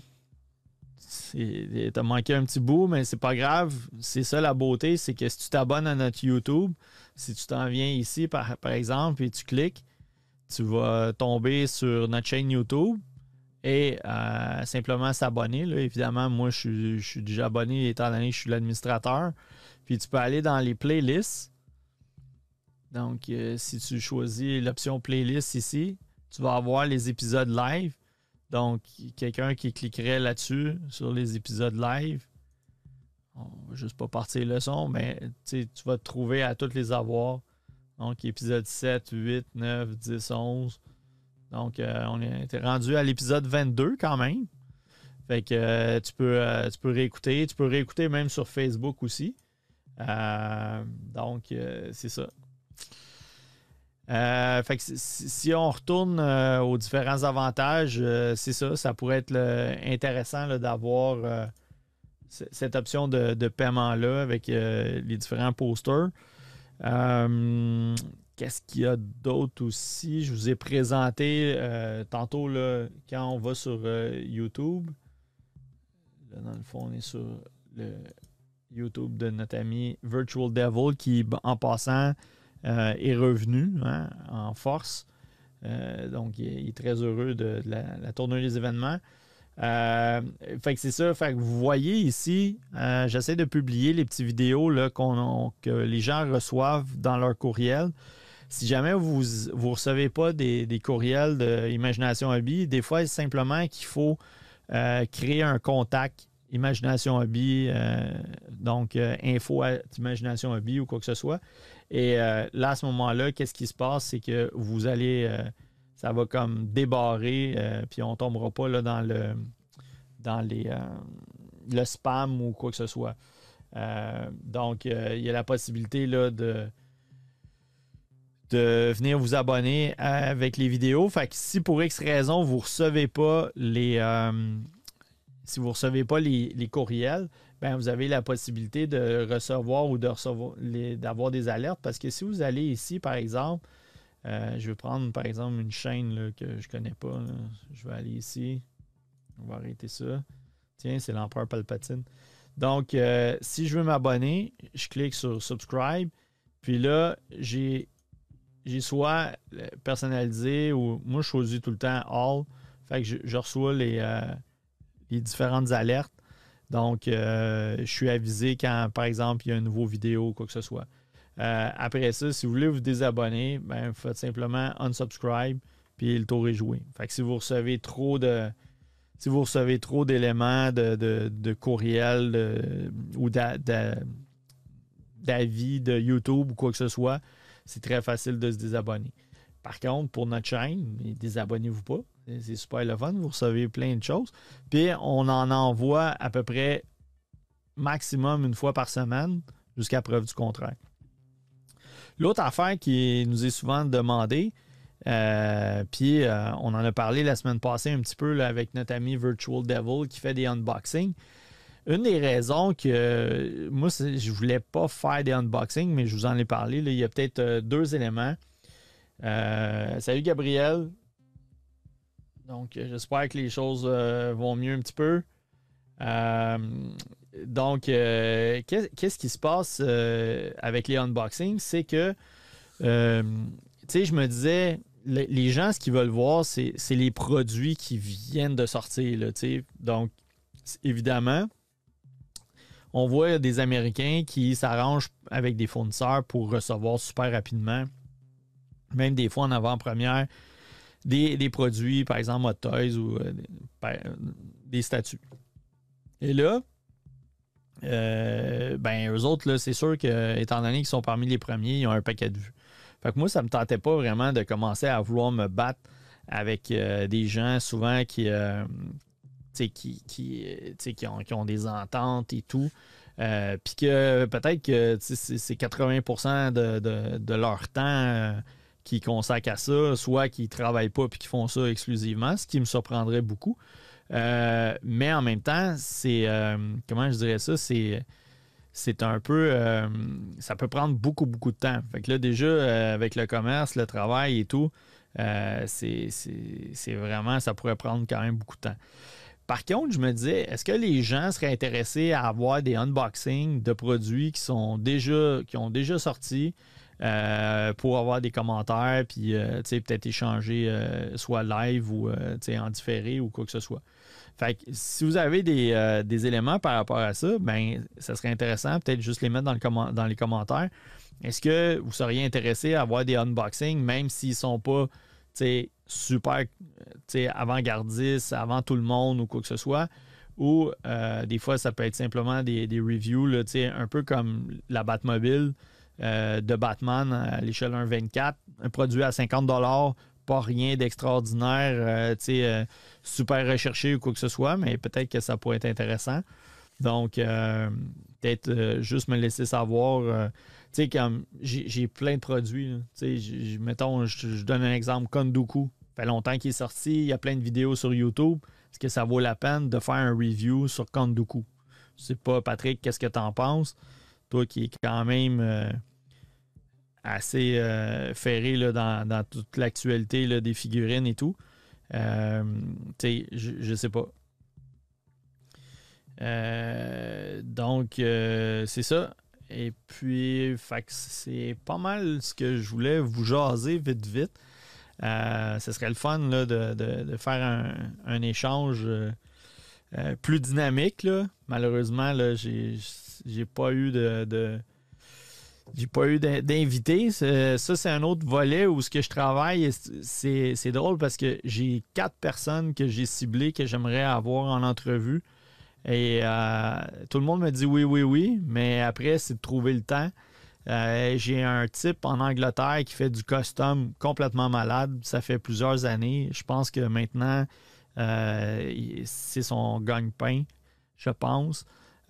T'as manqué un petit bout, mais c'est pas grave. C'est ça la beauté, c'est que si tu t'abonnes à notre YouTube, si tu t'en viens ici, par, par exemple, et tu cliques, tu vas tomber sur notre chaîne YouTube. et simplement s'abonner. Évidemment, moi, je suis, déjà abonné étant donné que je suis l'administrateur. Puis tu peux aller dans les playlists. Donc, si tu choisis l'option playlist ici, tu vas avoir les épisodes live. Donc, quelqu'un qui cliquerait là-dessus, sur les épisodes live, on va juste pas partir le son, mais tu vas te trouver à toutes les avoir. Donc, épisode 7, 8, 9, 10, 11. Donc, euh, on est rendu à l'épisode 22 quand même. Fait que euh, tu, peux, euh, tu peux réécouter. Tu peux réécouter même sur Facebook aussi. donc, c'est ça. fait que si on retourne aux différents avantages, c'est ça. Ça pourrait être intéressant d'avoir cette option de, paiement-là avec les différents posters. Qu'est-ce qu'il y a d'autre aussi? Je vous ai présenté euh, tantôt là, quand on va sur euh, YouTube. Là, dans le fond, on est sur le YouTube de notre ami Virtual Devil qui, en passant, euh, est revenu hein, en force. donc, il est, très heureux de, la, tournée des événements. Fait que c'est ça. Fait que vous voyez ici, j'essaie de publier les petites vidéos que les gens reçoivent dans leur courriel. Si jamais vous ne recevez pas des, courriels d'Imagination Hobby, des fois, c'est simplement qu'il faut euh, créer un contact Imagination Hobby, euh, donc euh, info à Imagination Hobby ou quoi que ce soit. Et là, à ce moment-là, qu'est-ce qui se passe? C'est que vous allez, ça va comme débarrer, puis on ne tombera pas dans le dans les, le spam ou quoi que ce soit. donc, il y a la possibilité de venir vous abonner avec les vidéos. Fait que si pour X raison vous ne recevez pas les euh, si vous recevez pas les, courriels, ben vous avez la possibilité de recevoir ou d'avoir des alertes. Parce que si vous allez ici, par exemple, euh, je vais prendre par exemple une chaîne que je ne connais pas. Je vais aller ici. On va arrêter ça. Tiens, c'est l'empereur Palpatine. Donc, euh, si je veux m'abonner, je clique sur Subscribe. Puis là, j'ai soit euh, personnalisé ou moi je choisis tout le temps all. Fait que je, reçois euh, les, différentes alertes. Donc, je suis avisé quand, par exemple, il y a une nouvelle vidéo ou quoi que ce soit. Après ça, si vous voulez vous désabonner, ben, faites simplement unsubscribe, puis le tour est joué. Fait que si vous recevez trop de. Si vous recevez trop d'éléments de, de, courriel ou d'avis de YouTube ou quoi que ce soit, c'est très facile de se désabonner. Par contre, pour notre chaîne, désabonnez-vous pas. C'est super le fun. Vous recevez plein de choses. Puis, on en envoie à peu près maximum une fois par semaine jusqu'à preuve du contraire. L'autre affaire qui nous est souvent demandée, euh, puis euh, on en a parlé la semaine passée un petit peu avec notre ami Virtual Devil qui fait des unboxings. Une des raisons que moi, je voulais pas faire des unboxings, mais je vous en ai parlé, il y a peut-être euh, deux éléments. Salut Gabriel. Donc, j'espère que les choses vont mieux un petit peu. Donc, qu'est-ce qui se passe avec les unboxings? C'est que, tu sais, je me disais, les gens, ce qu'ils veulent voir, c'est les produits qui viennent de sortir. Là, donc, évidemment, on voit des Américains qui s'arrangent avec des fournisseurs pour recevoir super rapidement, même des fois en avant-première, des, produits, par exemple Hot Toys ou euh, des statues. Et là, euh, ben, eux autres, c'est sûr que, étant donné qu'ils sont parmi les premiers, ils ont un paquet de vues. Fait que moi, ça me tentait pas vraiment de commencer à vouloir me battre avec euh, des gens souvent qui, qui, qui, ont, qui, ont, des ententes et tout. Euh, puis que peut-être que c'est 80% de, leur temps euh, qui consacrent à ça, soit qu'ils ne travaillent pas et qui font ça exclusivement, ce qui me surprendrait beaucoup. Euh, mais en même temps, c'est. comment je dirais ça? C'est. C'est un peu. ça peut prendre beaucoup, beaucoup de temps. Fait que là, déjà, avec le commerce, le travail et tout, c'est vraiment. Ça pourrait prendre quand même beaucoup de temps. Par contre, je me disais, est-ce que les gens seraient intéressés à avoir des unboxings de produits qui sont déjà, qui ont déjà sorti, euh, pour avoir des commentaires, puis peut-être échanger soit live ou en différé ou quoi que ce soit? Fait que si vous avez des, éléments par rapport à ça, ben ça serait intéressant, peut-être juste les mettre dans, le dans les commentaires. Est-ce que vous seriez intéressé à avoir des unboxings, même s'ils sont pas super avant-gardistes, avant tout le monde ou quoi que ce soit? Ou euh, des fois, ça peut être simplement des, reviews, un peu comme la Batmobile euh, de Batman à l'échelle 1.24, un produit à 50 pas rien d'extraordinaire, euh, super recherché ou quoi que ce soit, mais peut-être que ça pourrait être intéressant. Donc, peut-être juste me laisser savoir. tu sais, comme j'ai plein de produits. mettons, je, donne un exemple, Kondoku. Ça fait longtemps qu'il est sorti. Il y a plein de vidéos sur YouTube. Est-ce que ça vaut la peine de faire un review sur Kondoku? Je sais pas, Patrick, qu'est-ce que tu en penses? Toi qui es quand même euh, assez euh, ferré là, dans, toute l'actualité des figurines et tout. Euh, je, ne sais pas. donc, c'est ça. Et puis, c'est pas mal ce que je voulais vous jaser vite, vite. Euh, ce serait le fun de, faire un, échange euh, euh, plus dynamique. Malheureusement, j'ai pas eu de, j'ai pas eu d'invité. Ça, c'est un autre volet où ce que je travaille, c'est drôle parce que j'ai quatre personnes que j'ai ciblées que j'aimerais avoir en entrevue. Et tout le monde me dit oui, oui, oui, mais après, c'est de trouver le temps. Euh, j'ai un type en Angleterre qui fait du custom complètement malade. Ça fait plusieurs années. Je pense que maintenant, euh, c'est son gagne-pain, je pense.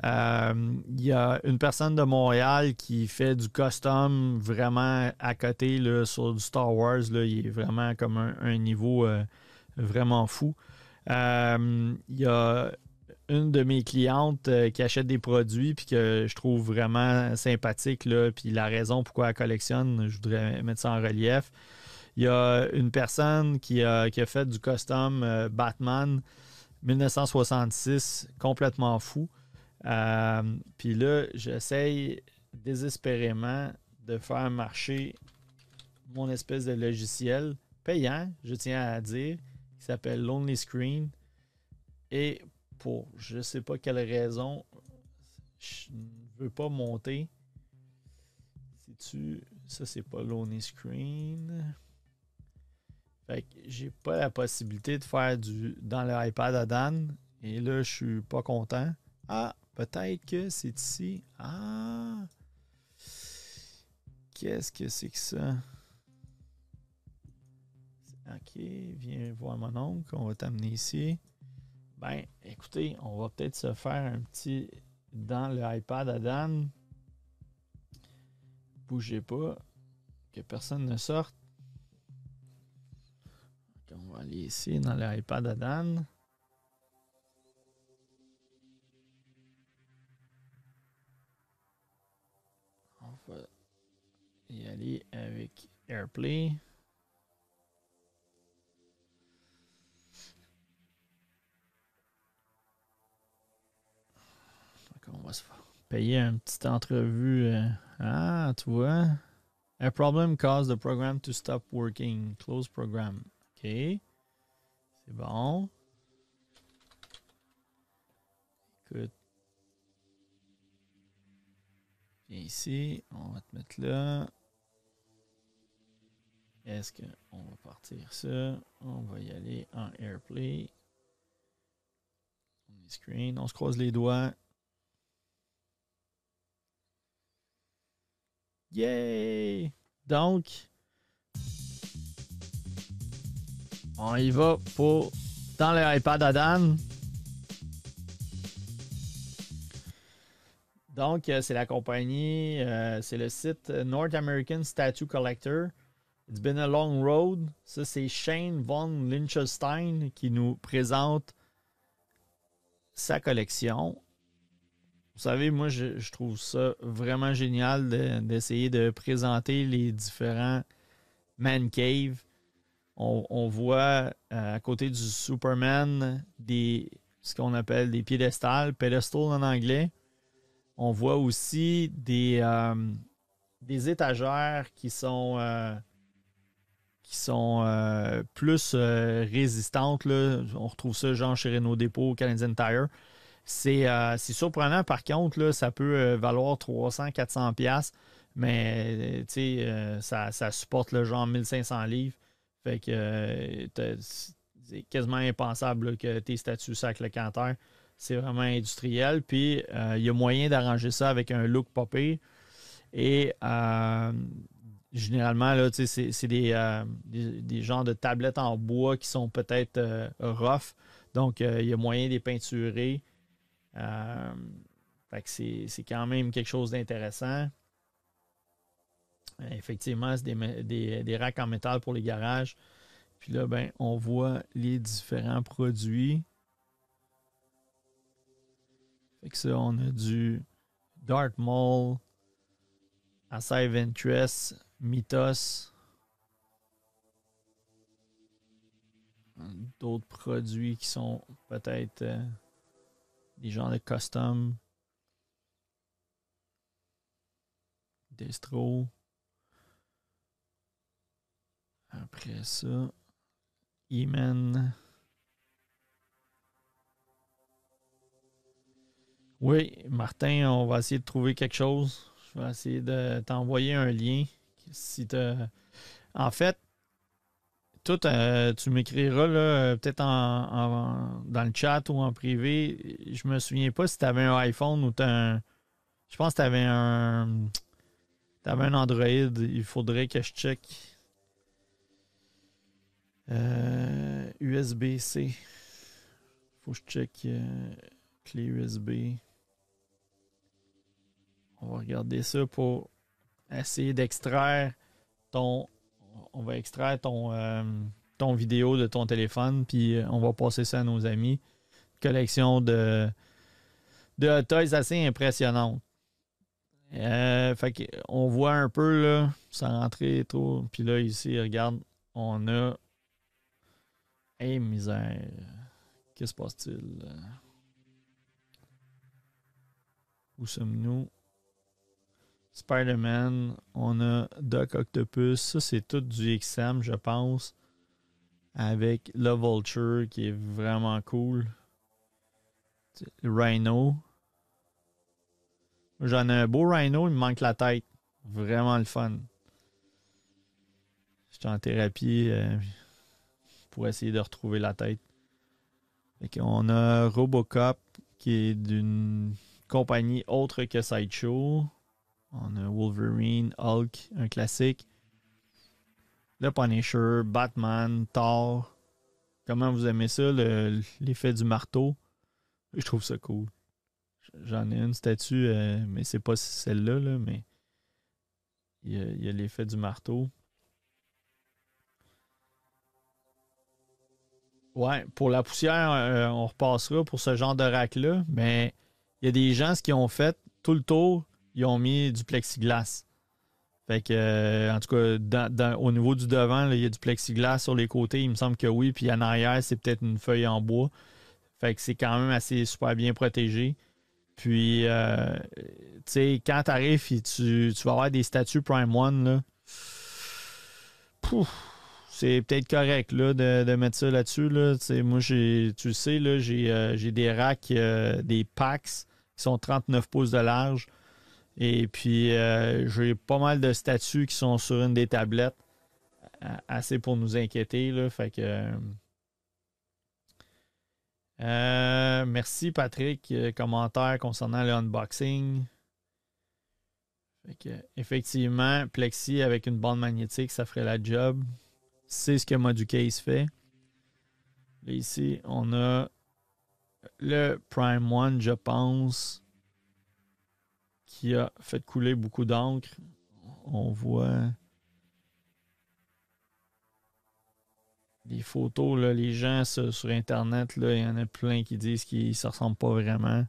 Euh, il y a une personne de Montréal qui fait du custom vraiment à côté là, sur du Star Wars. Là, il est vraiment comme un, niveau vraiment fou. il y a une de mes clientes euh, qui achète des produits puis que je trouve vraiment sympathique, là, puis la raison pourquoi elle collectionne, je voudrais mettre ça en relief. Il y a une personne qui a, fait du custom euh, Batman 1966, complètement fou. Euh, puis là, j'essaye désespérément de faire marcher mon espèce de logiciel payant, je tiens à dire, qui s'appelle Lonely Screen. Et pour je sais pas quelle raison, je ne veux pas monter. Si tu. Ça, c'est pas Lonely Screen. Fait que j'ai pas la possibilité de faire du dans l'iPad à Dan. Et là, je suis pas content. Ah, peut-être que c'est ici. Ah! Qu'est-ce que c'est que ça? Ok, viens voir mon oncle. On va t'amener ici. Ben, écoutez, on va peut-être se faire un petit dans le iPad à. Bougez pas. Que personne ne sorte. on va aller ici dans le iPad. Y aller avec AirPlay. on va se payer une petite entrevue. Euh, ah, tu vois. A problem caused the program to stop working. Close program. OK. C'est bon. Écoute. Viens ici. On va te mettre là. Est-ce qu'on va partir ça? On va y aller en AirPlay. On screen. On se croise les doigts. Yay! Donc, on y va pour dans le iPad à Dan. Donc, euh, c'est la compagnie, euh, c'est le site North American Statue Collector. It's been a long road. Ça, c'est Shane von Liechtenstein qui nous présente sa collection. Vous savez, moi, je, trouve ça vraiment génial d'essayer de, présenter les différents man cave. On, voit euh, à côté du Superman des ce qu'on appelle des piédestals, pedestal en anglais. On voit aussi des, euh, des étagères qui sont, euh, qui sont euh, plus résistantes. Là. On retrouve ça genre chez Renault Dépôt, Canadian Tire. C'est surprenant par contre, là, ça peut valoir 300-400$, mais ça, ça, supporte le genre 1500 livres. Fait que c'est quasiment impensable que tes statuts sac le canter. C'est vraiment industriel. Puis euh, il y a moyen d'arranger ça avec un look popé. Et euh, généralement, là, c'est euh, des, des, genres de tablettes en bois qui sont peut-être rough. Donc, il y a moyen de les peinturer. c'est quand même quelque chose d'intéressant. Effectivement, c'est des, des, racks en métal pour les garages. Puis là, ben, on voit les différents produits. Fait que ça, on a du Dartmouth, Assai Ventress, Mythos. D'autres produits qui sont peut-être euh, des genres de custom. Destro. Après ça, Iman. Oui, Martin, on va essayer de trouver quelque chose. Je vais essayer de t'envoyer un lien. Si En fait, tout, euh, tu m'écriras peut-être en, dans le chat ou en privé. Je me souviens pas si tu avais un iPhone ou un. Je pense que tu avais un. Tu avais un Android. Il faudrait que je check. USB-C. Euh, Faut que je check euh, clé USB. On va regarder ça pour essayer d'extraire ton. On va extraire ton, euh, ton vidéo de ton téléphone, puis on va passer ça à nos amis. Collection de, de toys assez impressionnante. fait on voit un peu là, ça rentrer tout. Puis là, ici, regarde, on a Hey, misère. Qu'est-ce qui se passe-t-il? Où sommes-nous? Spider-Man. On a Doc Octopus. Ça, c'est tout du XM, je pense. Avec le Vulture qui est vraiment cool. Rhino. J'en ai un beau Rhino, il me manque la tête. Vraiment le fun. J'étais en thérapie. Euh, pour essayer de retrouver la tête. on a Robocop qui est d'une compagnie autre que Sideshow. On a Wolverine, Hulk, un classique. Le Punisher, Batman, Thor. Comment vous aimez ça, l'effet du marteau? Je trouve ça cool. J'en ai une statue, euh, mais c'est pas celle-là, là, mais il y a l'effet du marteau. Ouais, pour la poussière, euh, on repassera pour ce genre de rack-là, mais il y a des gens, ce qu'ils ont fait, tout le tour, ils ont mis du plexiglas. Fait que, euh, en tout cas, au niveau du devant, il y a du plexiglas sur les côtés, il me semble que oui, puis en arrière, c'est peut-être une feuille en bois. Fait que c'est quand même assez super bien protégé. Puis, euh, tu sais, quand tu arrives, tu, tu vas avoir des statues Prime One, c'est peut-être correct de, mettre ça là-dessus. Là. Moi, j'ai, tu sais, j'ai, euh, des racks, euh, des packs qui sont 39 pouces de large. Et puis, euh, j'ai pas mal de statues qui sont sur une des tablettes. Assez pour nous inquiéter. Là, fait que. merci Patrick. Commentaire concernant le unboxing. Fait que, effectivement, Plexi avec une bande magnétique, ça ferait la job c'est ce que Moducase fait. Ici, on a le Prime One, je pense, qui a fait couler beaucoup d'encre. On voit les photos, là, les gens sur, Internet, il y en a plein qui disent qu'ils ne se ressemblent pas vraiment.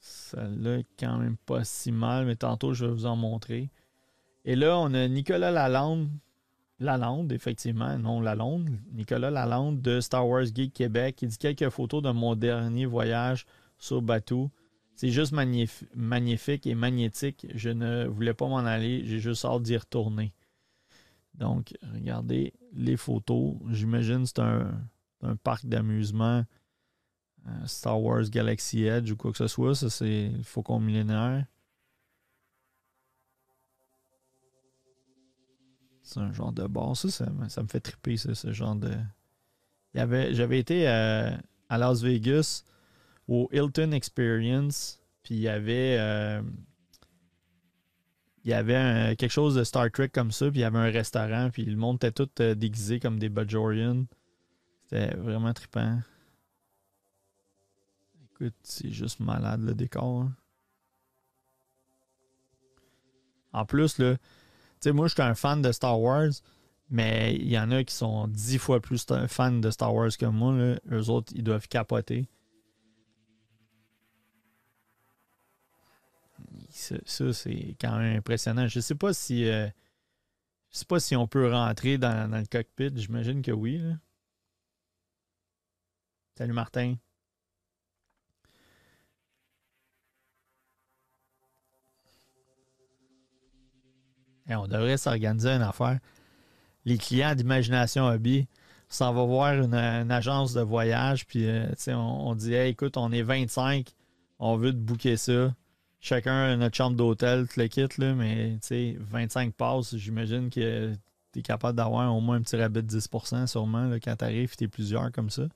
Celle-là est quand même pas si mal, mais tantôt je vais vous en montrer. Et là, on a Nicolas Lalande Lalonde, effectivement, non Lalonde, Nicolas Lalonde de Star Wars Geek Québec, qui dit quelques photos de mon dernier voyage sur bateau. C'est juste magnifique et magnétique. Je ne voulais pas m'en aller. J'ai juste hâte d'y retourner. Donc, regardez les photos. J'imagine que c'est un, parc d'amusement. Euh, Star Wars Galaxy Edge ou quoi que ce soit. Ça, c'est le Faucon millénaire. C'est un genre de bar. Ça, ça, me fait triper, ce genre de. J'avais été à Las Vegas au Hilton Experience, puis il y avait. Euh, y avait quelque chose de Star Trek comme ça, puis il y avait un restaurant, puis le monde était tout euh, déguisé comme des Bajorians. C'était vraiment trippant. Écoute, c'est juste malade le décor. Hein. En plus, là, tu sais, moi, je suis un fan de Star Wars, mais il y en a qui sont dix fois plus fans de Star Wars que moi. Eux autres, ils doivent capoter. Ça, c'est quand même impressionnant. Je sais pas si. Euh, je sais pas si on peut rentrer dans, le cockpit. J'imagine que oui. Salut Martin. Et on devrait s'organiser une affaire. Les clients d'imagination hobby, s'en va voir une, agence de voyage, puis euh, on, on, dit écoute, on est 25, on veut te booker ça chacun notre chambre d'hôtel, tu le quittes, là, mais tu sais, 25 passes, j'imagine que tu es capable d'avoir au moins un petit rabais de 10% sûrement là, quand tu arrives et tu es plusieurs comme ça.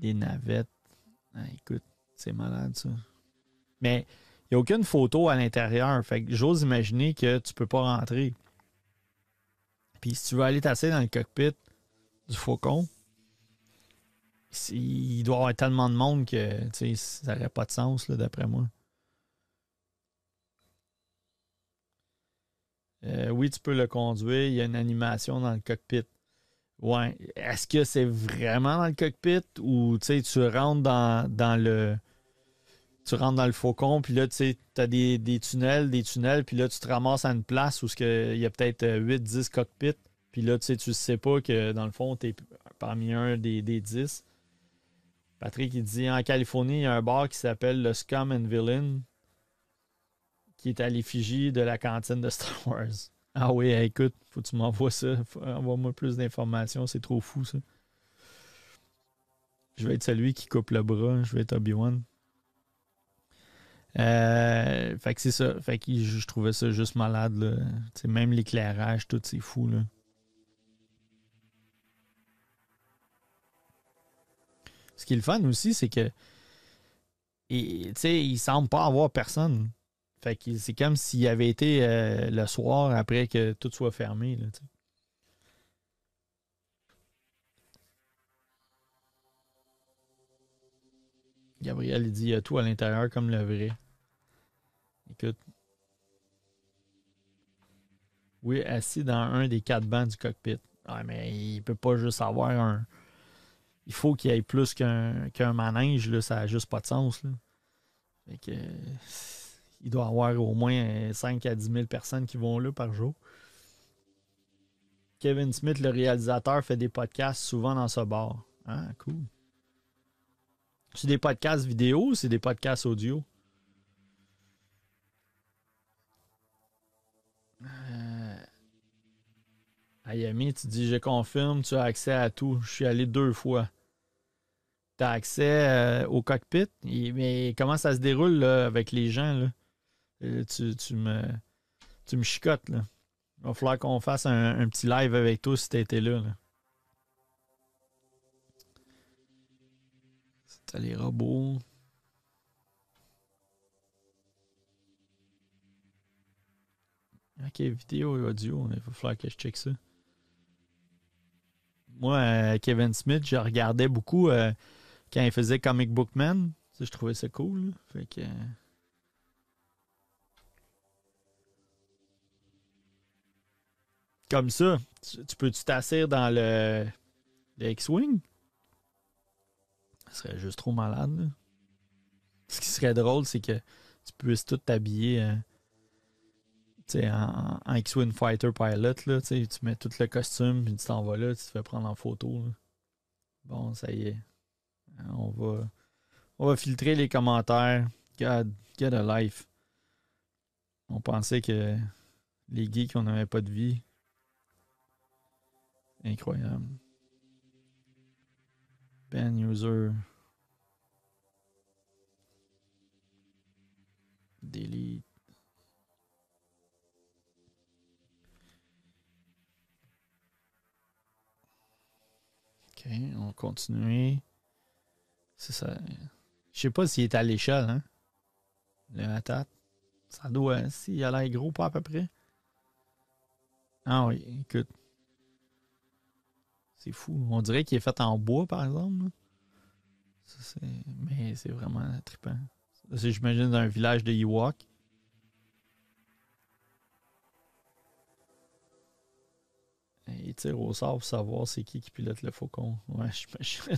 Des navettes. Ah, écoute, c'est malade ça. Mais il n'y a aucune photo à l'intérieur. Fait que j'ose imaginer que tu peux pas rentrer. Puis si tu veux aller t'asseoir dans le cockpit du faucon, il doit y avoir tellement de monde que ça n'aurait pas de sens, d'après moi. Euh, oui, tu peux le conduire. Il y a une animation dans le cockpit. Ouais. Est-ce que c'est vraiment dans le cockpit ou tu rentres dans, le. Tu rentres dans le faucon, puis là, tu as des, tunnels, des tunnels, puis là, tu te ramasses à une place où il y a peut-être 8-10 cockpits, puis là, tu ne sais pas que dans le fond, tu es parmi un des, des 10. Patrick, il dit en Californie, il y a un bar qui s'appelle le Scum and Villain, qui est à l'effigie de la cantine de Star Wars. Ah oui, écoute, faut que tu m'envoies ça. Envoie-moi plus d'informations, c'est trop fou ça. Je vais être celui qui coupe le bras, je vais être Obi-Wan. Euh, fait que c'est ça. Fait que je, trouvais ça juste malade. Là. même l'éclairage, tout, c'est fou. Là. Ce qui est le fun aussi, c'est que et, il semble pas avoir personne. Fait que c'est comme s'il avait été euh, le soir après que tout soit fermé. Gabriel il dit il y a tout à l'intérieur comme le vrai. Écoute. Oui, assis dans un des quatre bancs du cockpit. Ouais, mais il peut pas juste avoir un, il faut qu'il y ait plus qu'un manège, là, ça n'a juste pas de sens. Là. il doit y avoir au moins 5 à 10 000 personnes qui vont là par jour. Kevin Smith, le réalisateur, fait des podcasts souvent dans ce bar. Ah, cool. C'est des podcasts vidéo ou c'est des podcasts audio? Ayami, tu dis je confirme, tu as accès à tout. Je suis allé deux fois. Tu as accès euh, au cockpit? mais comment ça se déroule avec les gens? Là? Euh, tu, me, tu me chicotes. Là. Il va falloir qu'on fasse un, petit live avec toi si tu étais là. là. Les robots. Ok, vidéo et audio, il va falloir que je check ça moi, euh, Kevin Smith, je regardais beaucoup euh, quand il faisait Comic Book Man. je trouvais ça cool. Comme ça, tu, peux-tu t'asseoir dans le, X-Wing? Ce serait juste trop malade. Ce qui serait drôle, c'est que tu puisses tout t'habiller. Euh, en, en X-Wing Fighter Pilot, là, tu mets tout le costume, puis tu t'en vas là, tu te fais prendre en photo. Bon, ça y est. On va, On va filtrer les commentaires. God, get a life. On pensait que les geeks, on n'avait pas de vie. Incroyable. Ben user. Delete. OK, on va continuer. C'est ça. Je sais pas s'il est à l'échelle, hein? Le atat. Ça doit. S'il a l'air gros, pas à peu près. Ah oui, écoute. C'est fou. On dirait qu'il est fait en bois, par exemple. mais c'est vraiment trippant. J'imagine dans un village de Ewok. Il tire au sort pour savoir c'est qui qui pilote le faucon. Ouais, j'imagine.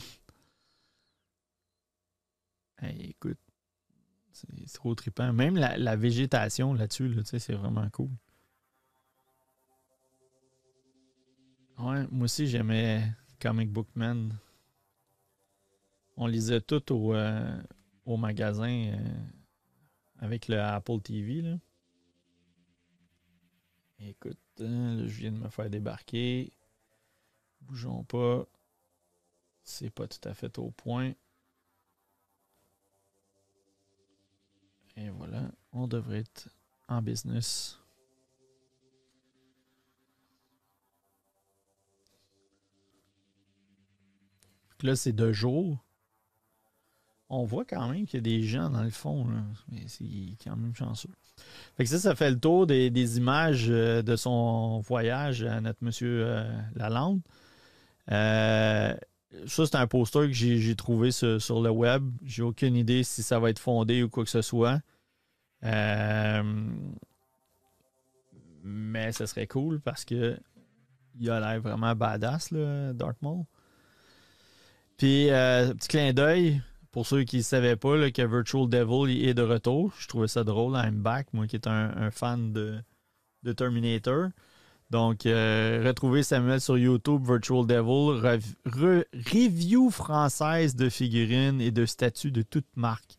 Hey, écoute, c'est trop trippant. Même la, végétation là-dessus, là, c'est vraiment cool. Ouais, moi aussi j'aimais Comic Book Man. On lisait tout au, euh, au magasin euh, avec le Apple TV. Là. Écoute, hein, je viens de me faire débarquer. Bougeons pas. C'est pas tout à fait au point. Et voilà, on devrait être en business. Là, c'est de jour on voit quand même qu'il y a des gens dans le fond. Mais c'est quand même chanceux. Fait que ça, ça fait le tour des, images euh, de son voyage à notre monsieur euh, Lalande. Euh, ça, c'est un poster que j'ai trouvé sur, le web. J'ai aucune idée si ça va être fondé ou quoi que ce soit. mais ce serait cool parce que il a l'air vraiment badass, là, Dartmouth. Puis, petit clin d'œil, pour ceux qui ne savaient pas que Virtual Devil est de retour, je trouvais ça drôle. I'm back, moi qui est un, fan de, Terminator. Donc, euh, retrouvez Samuel sur YouTube, Virtual Devil, review française de figurines et de statues de toute marque.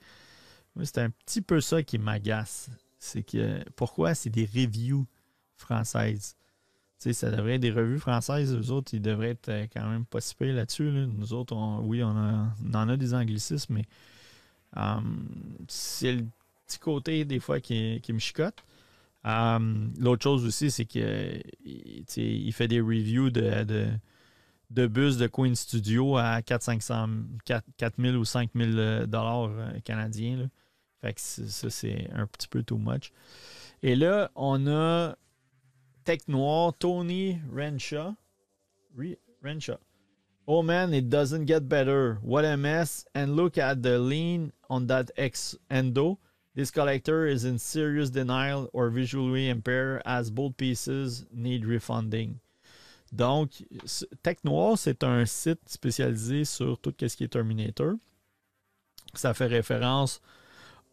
c'est un petit peu ça qui m'agace. C'est que pourquoi c'est des reviews françaises? Ça devrait être des revues françaises. Eux autres, ils devraient être euh, quand même pas là-dessus. Nous autres, oui, on, en a des anglicismes, mais um, c'est le petit côté des fois qui, me chicote. Um, l'autre chose aussi, c'est qu'il il fait des reviews de, bus de Queen Studio à 4 000 ou 5 000 euh, dollars euh, canadiens. Fait que ça, c'est un petit peu too much. Et là, on a Tech Noir, Tony Renshaw. Renshaw. Oh man, it doesn't get better. What a mess. And look at the lean on that X Endo. This collector is in serious denial or visually impaired as both pieces need refunding. Donc, Tech Noir, c'est un site spécialisé sur tout ce qui est Terminator. Ça fait référence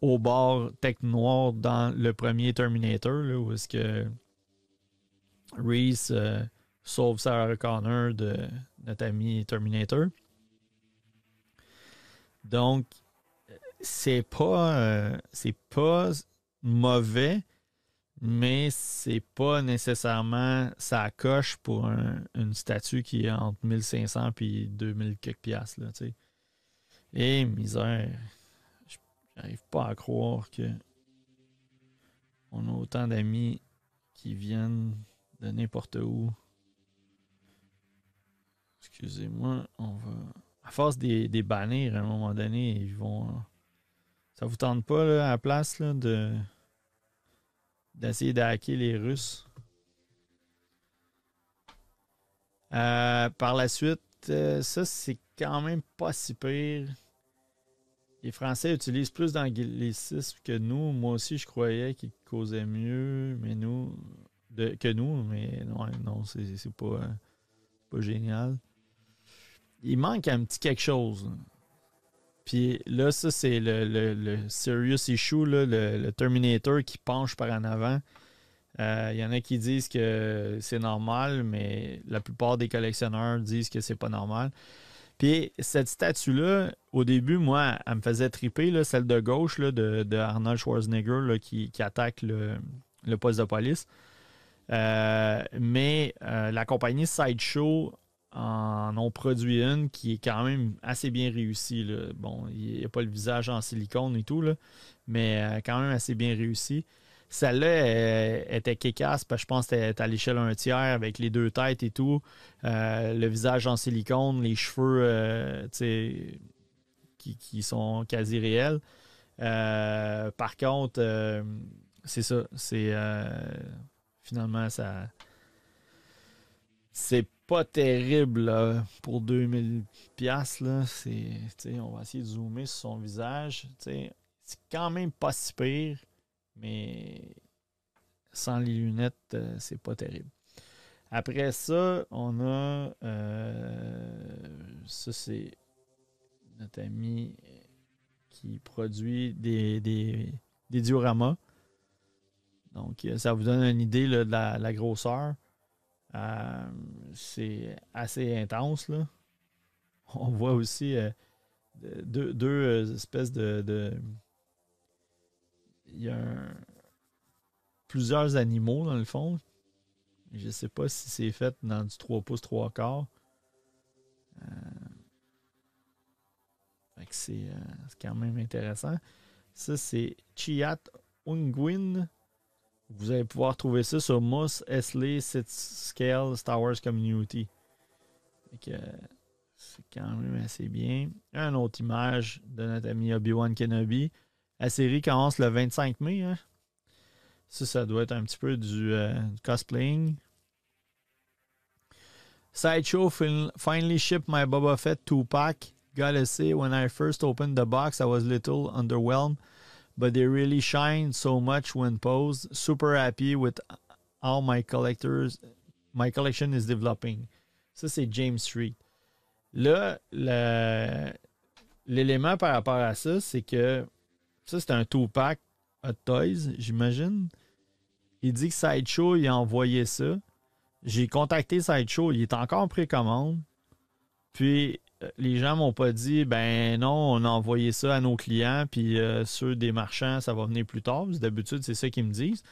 au bar Tech Noir dans le premier Terminator, là, où est-ce que Reese euh, sauve Sarah Connor de notre ami Terminator. Donc, c'est pas, euh, c'est pas mauvais, mais c'est pas nécessairement ça coche pour une statue qui est entre 1500 et 2000 quelques piastres. Là, Et misère, j'arrive pas à croire que on a autant d'amis qui viennent de n'importe où. Excusez-moi, on va. À force des, des bannir, à un moment donné, ils vont. Ça vous tente pas là, à la place là, de d'essayer d'hacker les Russes? Euh, par la suite, euh, ça c'est quand même pas si pire. Les Français utilisent plus d'anglicisme que nous. Moi aussi, je croyais qu'ils causaient mieux, mais nous, que nous, mais non, non c'est pas, pas génial. Il manque un petit quelque chose. Puis là, ça, c'est le, le, serious issue, le, Terminator qui penche par en avant. Euh, il y en a qui disent que c'est normal, mais la plupart des collectionneurs disent que c'est pas normal. Puis cette statue-là, au début, moi, elle me faisait triper, là, celle de gauche là, de, Arnold Schwarzenegger qui, attaque le, poste de police. Euh, mais euh, la compagnie Sideshow en ont produit une qui est quand même assez bien réussie. Bon, il n'y a pas le visage en silicone et tout, là, mais euh, quand même assez bien réussi. Celle-là était kékasse parce que je pense que c'était à l'échelle un tiers avec les deux têtes et tout. Le visage en silicone, les cheveux qui, qui, sont quasi réels. par contre, c'est ça. C'est finalement ça. C'est pas terrible pour 2000 pièces là, on va essayer de zoomer sur son visage, c'est quand même pas si pire, mais sans les lunettes, euh, c'est pas terrible. Après ça, on a euh, ça c'est notre ami qui produit des, des, dioramas. Donc, ça vous donne une idée de la grosseur. Euh, c'est assez intense. Là. On voit aussi euh, deux, euh, espèces de, Il y a plusieurs animaux dans le fond. Je ne sais pas si c'est fait dans du 3 pouces 3 quarts. c'est quand même intéressant. Ça, c'est Chiat Ungwin vous allez pouvoir trouver ça sur Moss Esley Scale Star Wars Community. C'est quand même assez bien. Une autre image de notre ami Obi-Wan Kenobi. La série commence le 25 mai. Hein. Ça, ça doit être un petit peu du, euh, cosplaying. Sideshow finally shipped my Boba Fett 2-pack. Gotta say, when I first opened the box, I was a little underwhelmed but they really shine so much when posed. Super happy with how my collectors, my collection is developing. Ça, c'est James Street. Là, l'élément par rapport à ça, c'est que ça, c'est un two-pack Hot Toys, j'imagine. Il dit que Sideshow, il a envoyé ça. J'ai contacté Sideshow, il est encore en précommande. Puis, les gens m'ont pas dit ben non, on a envoyé ça à nos clients, puis euh, ceux des marchands, ça va venir plus tard. D'habitude, c'est ça qu'ils me disent.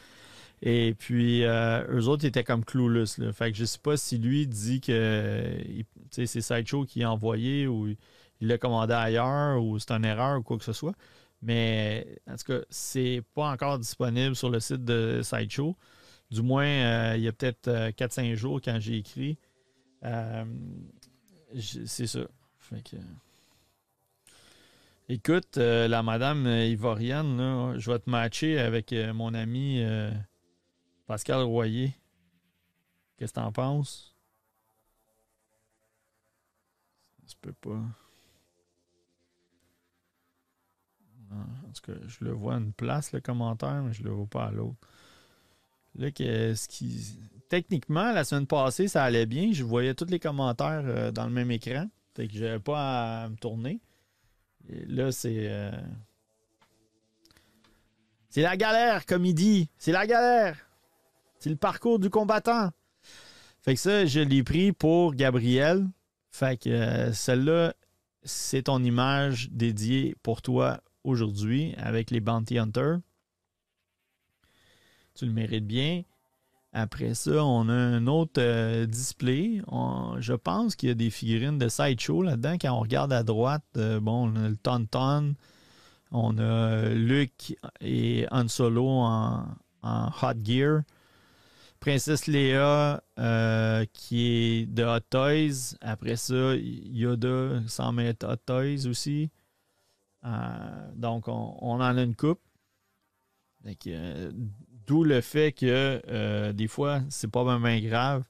Et puis, euh, eux autres étaient comme clueless. Fait que je sais pas si lui dit que c'est Sideshow qui a envoyé ou il l'a commandé ailleurs ou c'est une erreur ou quoi que ce soit. Mais en tout cas, c'est pas encore disponible sur le site de Sideshow. Du moins, euh, il y a peut-être 4-5 jours quand j'ai écrit. c'est ça. Écoute, euh, la madame Ivorienne, je vais te matcher avec euh, mon ami euh, Pascal Royer. Qu'est-ce que t'en penses? Ça se peut pas. en tout cas, je le vois à une place, le commentaire, mais je le vois pas à l'autre. Là, ce qui. Techniquement, la semaine passée, ça allait bien. Je voyais tous les commentaires dans le même écran. Fait que j'avais pas à me tourner. là, c'est. Euh, c'est la galère, comme il dit. C'est la galère. C'est le parcours du combattant. Fait que ça, je l'ai pris pour Gabriel. Fait que euh, celle-là, c'est ton image dédiée pour toi aujourd'hui avec les Bounty Hunters. Tu le mérites bien. Après ça, on a un autre euh, display. je pense qu'il y a des figurines de Sideshow là-dedans. Quand on regarde à droite, euh, bon, on a le Tonton. On a Luke et Han Solo en, Hot Gear. Princesse euh, qui est de Hot Toys. Après ça, Yoda sans mettre Hot Toys aussi. donc, on, on, en a une coupe. Donc, D'où le fait que euh, des fois, c'est pas vraiment grave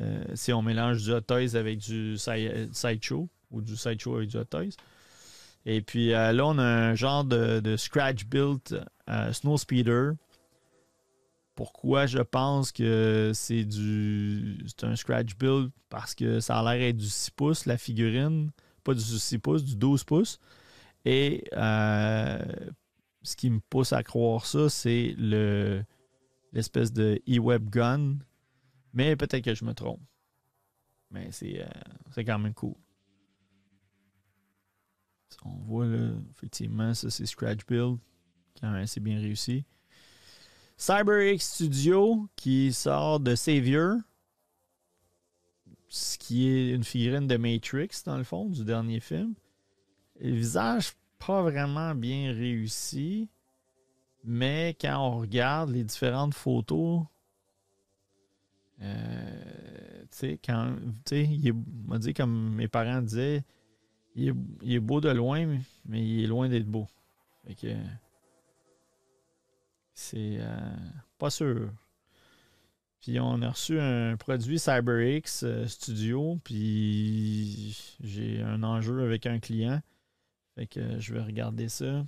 euh, si on mélange du Hot Toys avec du Sideshow ou du Sideshow avec du Hot Toys. Et puis euh, là, on a un genre de, scratch built Snow Speeder. Pourquoi je pense que c'est du c'est un scratch build? Parce que ça a l'air d'être du 6 pouces, la figurine. Pas du 6 pouces, du 12 pouces. Et ce qui me pousse à croire ça, c'est le l'espèce de e-web gun. Mais peut-être que je me trompe. Mais c'est euh, quand même cool. On voit là, effectivement, ça c'est Scratch Build. Quand même assez bien réussi. CyberX Studio qui sort de Savior. Ce qui est une figurine de Matrix, dans le fond, du dernier film. Le visage pas vraiment bien réussi. Mais quand on regarde les différentes photos, euh, tu sais, quand, tu sais, il m'a dit comme mes parents disaient, il est, beau de loin, mais, il est loin d'être beau. Fait que, c'est euh, pas sûr. Puis on a reçu un produit CyberX euh, Studio, puis j'ai un enjeu avec un client. Fait que je vais regarder ça.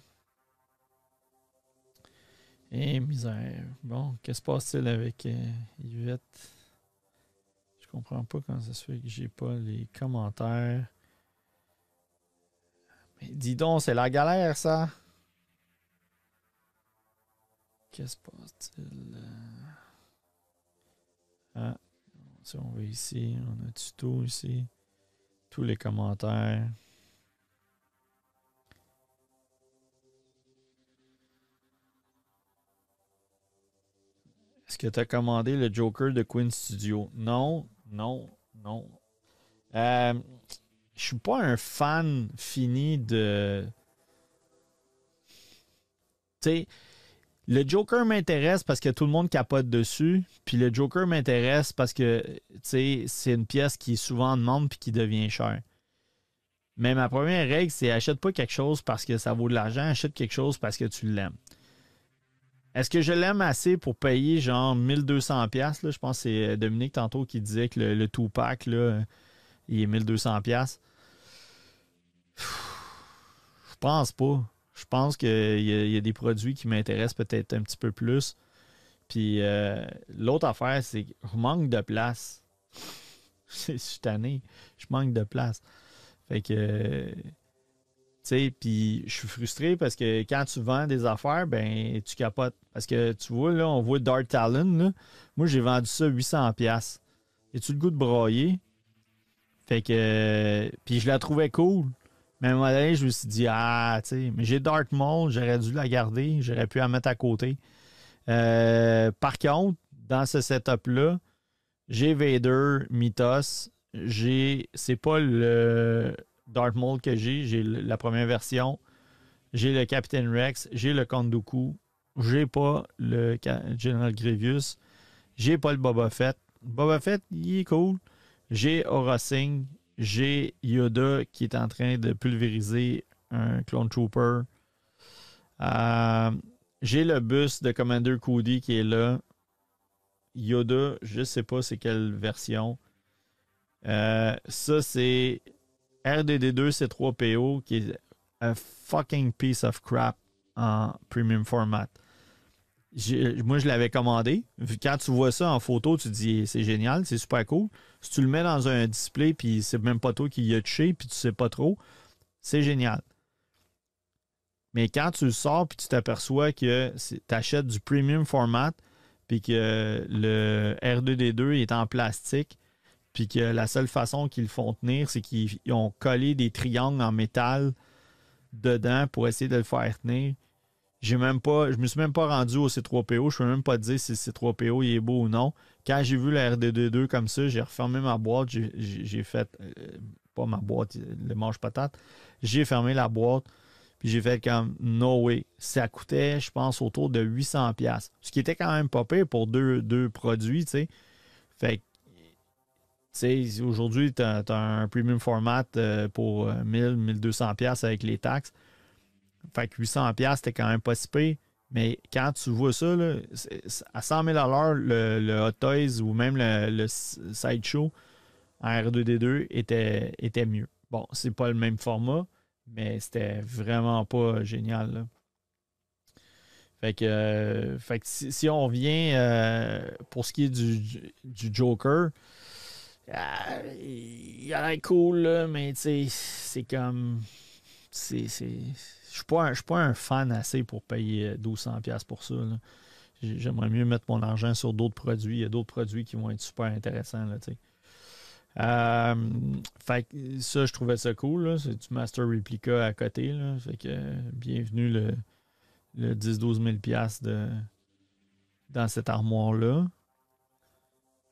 Et misère. Bon, qu'est-ce qui se passe-t-il avec euh, Yvette? Je comprends pas quand ça se fait que j'ai pas les commentaires. Mais dis donc, c'est la galère, ça. Qu'est-ce qui se passe-t-il? Ah, si on va ici, on a tuto ici. Tous les commentaires. Est-ce que tu as commandé le Joker de Queen Studio? Non, non, non. Euh, je suis pas un fan fini de. Tu sais, le Joker m'intéresse parce que tout le monde capote dessus. Puis le Joker m'intéresse parce que c'est une pièce qui est souvent en demande puis qui devient chère. Mais ma première règle, c'est achète pas quelque chose parce que ça vaut de l'argent, achète quelque chose parce que tu l'aimes. Est-ce que je l'aime assez pour payer genre 1200 pièces Je pense que c'est euh, Dominique tantôt qui disait que le, tout pack là, il est 1200 pièces. Je pense pas. Je pense qu'il y, a des produits qui m'intéressent peut-être un petit peu plus. Puis euh, l'autre affaire, c'est que je manque de place. je suis tanné. Je manque de place. Fait que sais, puis je suis frustré parce que quand tu vends des affaires, ben tu capotes. Parce que tu vois, là, on voit Dark Talon. Là. Moi, j'ai vendu ça 800$. Et-tu le goût de broyer? Fait que. Puis je la trouvais cool. Mais à un moment donné, je me suis dit, ah, tu sais, mais j'ai Dark Maul, j'aurais dû la garder, j'aurais pu la mettre à côté. Euh, par contre, dans ce setup-là, j'ai Vader, Mythos, j'ai. C'est pas le Maul que j'ai. J'ai la première version. J'ai le Captain Rex. J'ai le Kondoku. J'ai pas le General Grievous. J'ai pas le Boba Fett. Boba Fett, il est cool. J'ai Aura Singh. J'ai Yoda qui est en train de pulvériser un Clone Trooper. Euh, j'ai le bus de Commander Cody qui est là. Yoda, je sais pas c'est quelle version. Euh, ça, c'est RDD2 C3PO qui est un fucking piece of crap en premium format. Moi, je l'avais commandé. Quand tu vois ça en photo, tu te dis c'est génial, c'est super cool. Si tu le mets dans un display, puis c'est même pas toi qui y a touché, puis tu sais pas trop, c'est génial. Mais quand tu le sors, puis tu t'aperçois que tu achètes du premium format, puis que le R2D2 est en plastique, puis que la seule façon qu'ils le font tenir, c'est qu'ils ont collé des triangles en métal dedans pour essayer de le faire tenir. J'ai même pas, je me suis même pas rendu au C3PO. Je peux même pas te dire si le C3PO il est beau ou non. Quand j'ai vu la RD22 comme ça, j'ai refermé ma boîte. J'ai fait, euh, pas ma boîte, le manche-patate. J'ai fermé la boîte. Puis j'ai fait comme no way. Ça coûtait, je pense, autour de 800$. Ce qui était quand même pas pire pour deux, deux produits, tu sais. Fait que aujourd'hui, tu as, un premium format euh, pour 1000, 1200 pièces avec les taxes. Fait que 800 pièces c'était quand même pas si pire. Mais quand tu vois ça, à 100 000 le, le Hot Toys ou même le, Sideshow en R2D2 était, mieux. Bon, c'est pas le même format, mais c'était vraiment pas génial. Fait que, euh, fait que si, on vient euh, pour ce qui est du Joker, ah, il a l'air cool, là, mais c'est comme. Je suis pas, un fan assez pour payer 1200$ pour ça. J'aimerais mieux mettre mon argent sur d'autres produits. Il y a d'autres produits qui vont être super intéressants. Là, Euh, fait que ça, je trouvais ça cool. C'est du Master Replica à côté. Là. Fait que bienvenue le, le 10-12 000 de, dans cette armoire-là.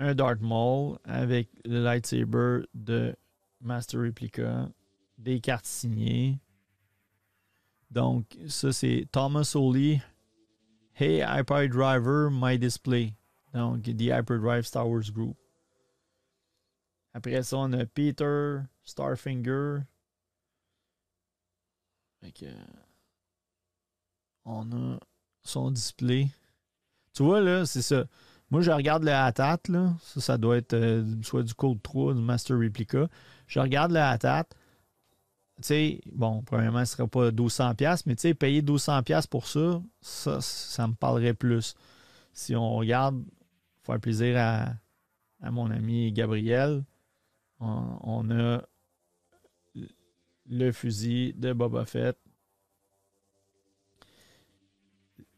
Un Dark Maul avec le lightsaber de Master Replica. Des cartes signées. Donc, ça, c'est Thomas Oli. Hey, Hyperdriver, my display. Donc, The Hyperdrive Star Wars Group. Après ça, on a Peter, Starfinger. on a son display. Tu vois, là, c'est ça. Moi, je regarde le ATAT, là. Ça, ça doit être euh, soit du Code 3, du Master Replica. Je regarde le ATAT. Tu sais, bon, premièrement, ce ne sera pas 1200$, mais tu sais, payer 1200$ pour ça, ça, ça me parlerait plus. Si on regarde, faire plaisir à, à mon ami Gabriel, on, a le fusil de Boba Fett.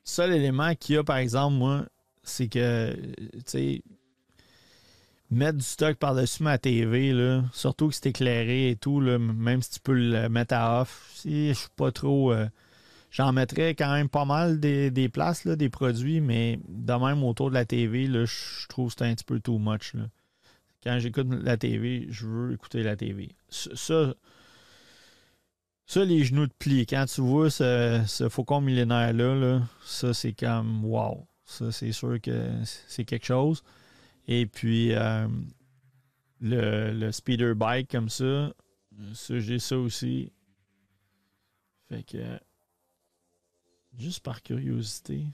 Seul élément qu'il y a, par exemple, moi, c'est que, tu sais, mettre du stock par-dessus ma TV, là, surtout que c'est éclairé et tout, là, même si tu peux le mettre à off, si je suis pas trop. Euh, j'en mettrais quand même pas mal des, places, là, des produits, mais de même autour de la TV, je trouve que c'est un petit peu too much. Quand j'écoute la TV, je veux écouter la TV. Ça, ça les genoux de pli, quand tu vois ce, ce faucon millénaire-là, là, ça, c'est comme wow. Ça, c'est sûr que c'est quelque chose. Et puis, euh, le, speeder bike comme ça, ça j'ai ça aussi. Fait que, juste par curiosité,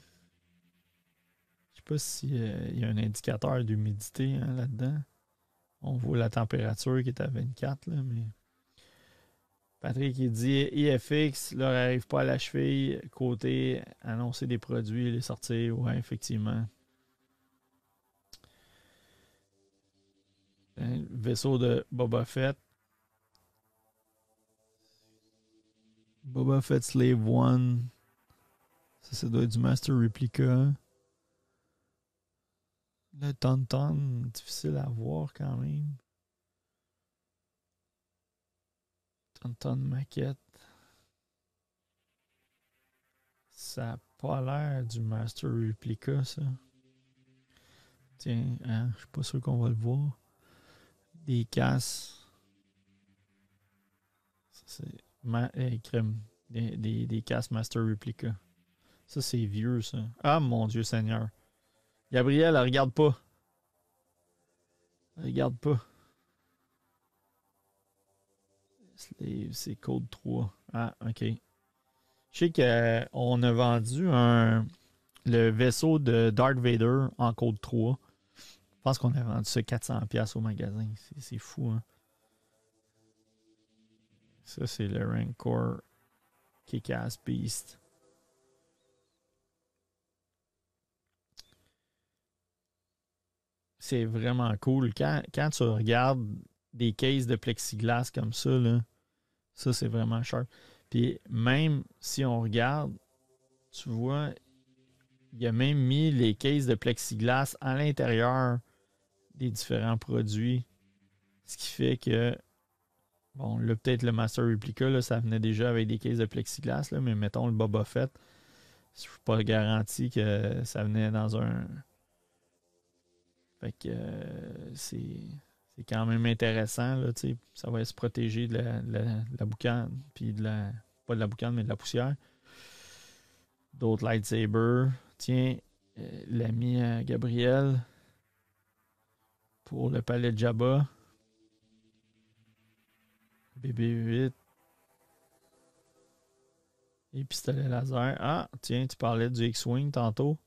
je sais pas s'il euh, y a un indicateur d'humidité hein, là-dedans. On voit la température qui est à 24, là, mais. Patrick, il dit IFX leur arrive pas à la cheville, côté annoncer des produits, les sortir. Ouais, effectivement. Un vaisseau de Boba Fett. Boba Fett Slave One. Ça, ça doit être du Master Replica. Le Tonton, difficile à voir quand même. Tonton maquette. Ça n'a pas l'air du Master Replica, ça. Tiens, hein, je suis pas sûr qu'on va le voir. Des casses. c'est eh, Des, des, des casses Master Replica. Ça, c'est vieux, ça. Ah, mon Dieu Seigneur. Gabriel, regarde pas. Regarde pas. C'est code 3. Ah, ok. Je sais qu'on a vendu un, le vaisseau de Darth Vader en code 3. Je pense qu'on a vendu ça 400$ au magasin. C'est fou, hein? Ça, c'est le Rancor Kick-Ass Beast. c'est vraiment cool. Quand, tu regardes des cases de plexiglas comme ça, ça c'est vraiment sharp. Puis même si on regarde, tu vois, il a même mis les cases de plexiglas à l'intérieur des différents produits. Ce qui fait que, bon, là, peut-être le Master Replica, ça venait déjà avec des cases de plexiglas, là, mais mettons le Boba Fett, je suis pas garanti que ça venait dans un fait que euh, c'est, quand même intéressant. Là, ça va se protéger de la, la, boucane, puis de la. Pas de la boucane, mais de la poussière. D'autres lightsabers. Tiens, euh, l'ami euh, Gabriel pour le palais de Jabba. BB-8. Et pistolet laser. Ah, tiens, tu parlais du X-Wing tantôt.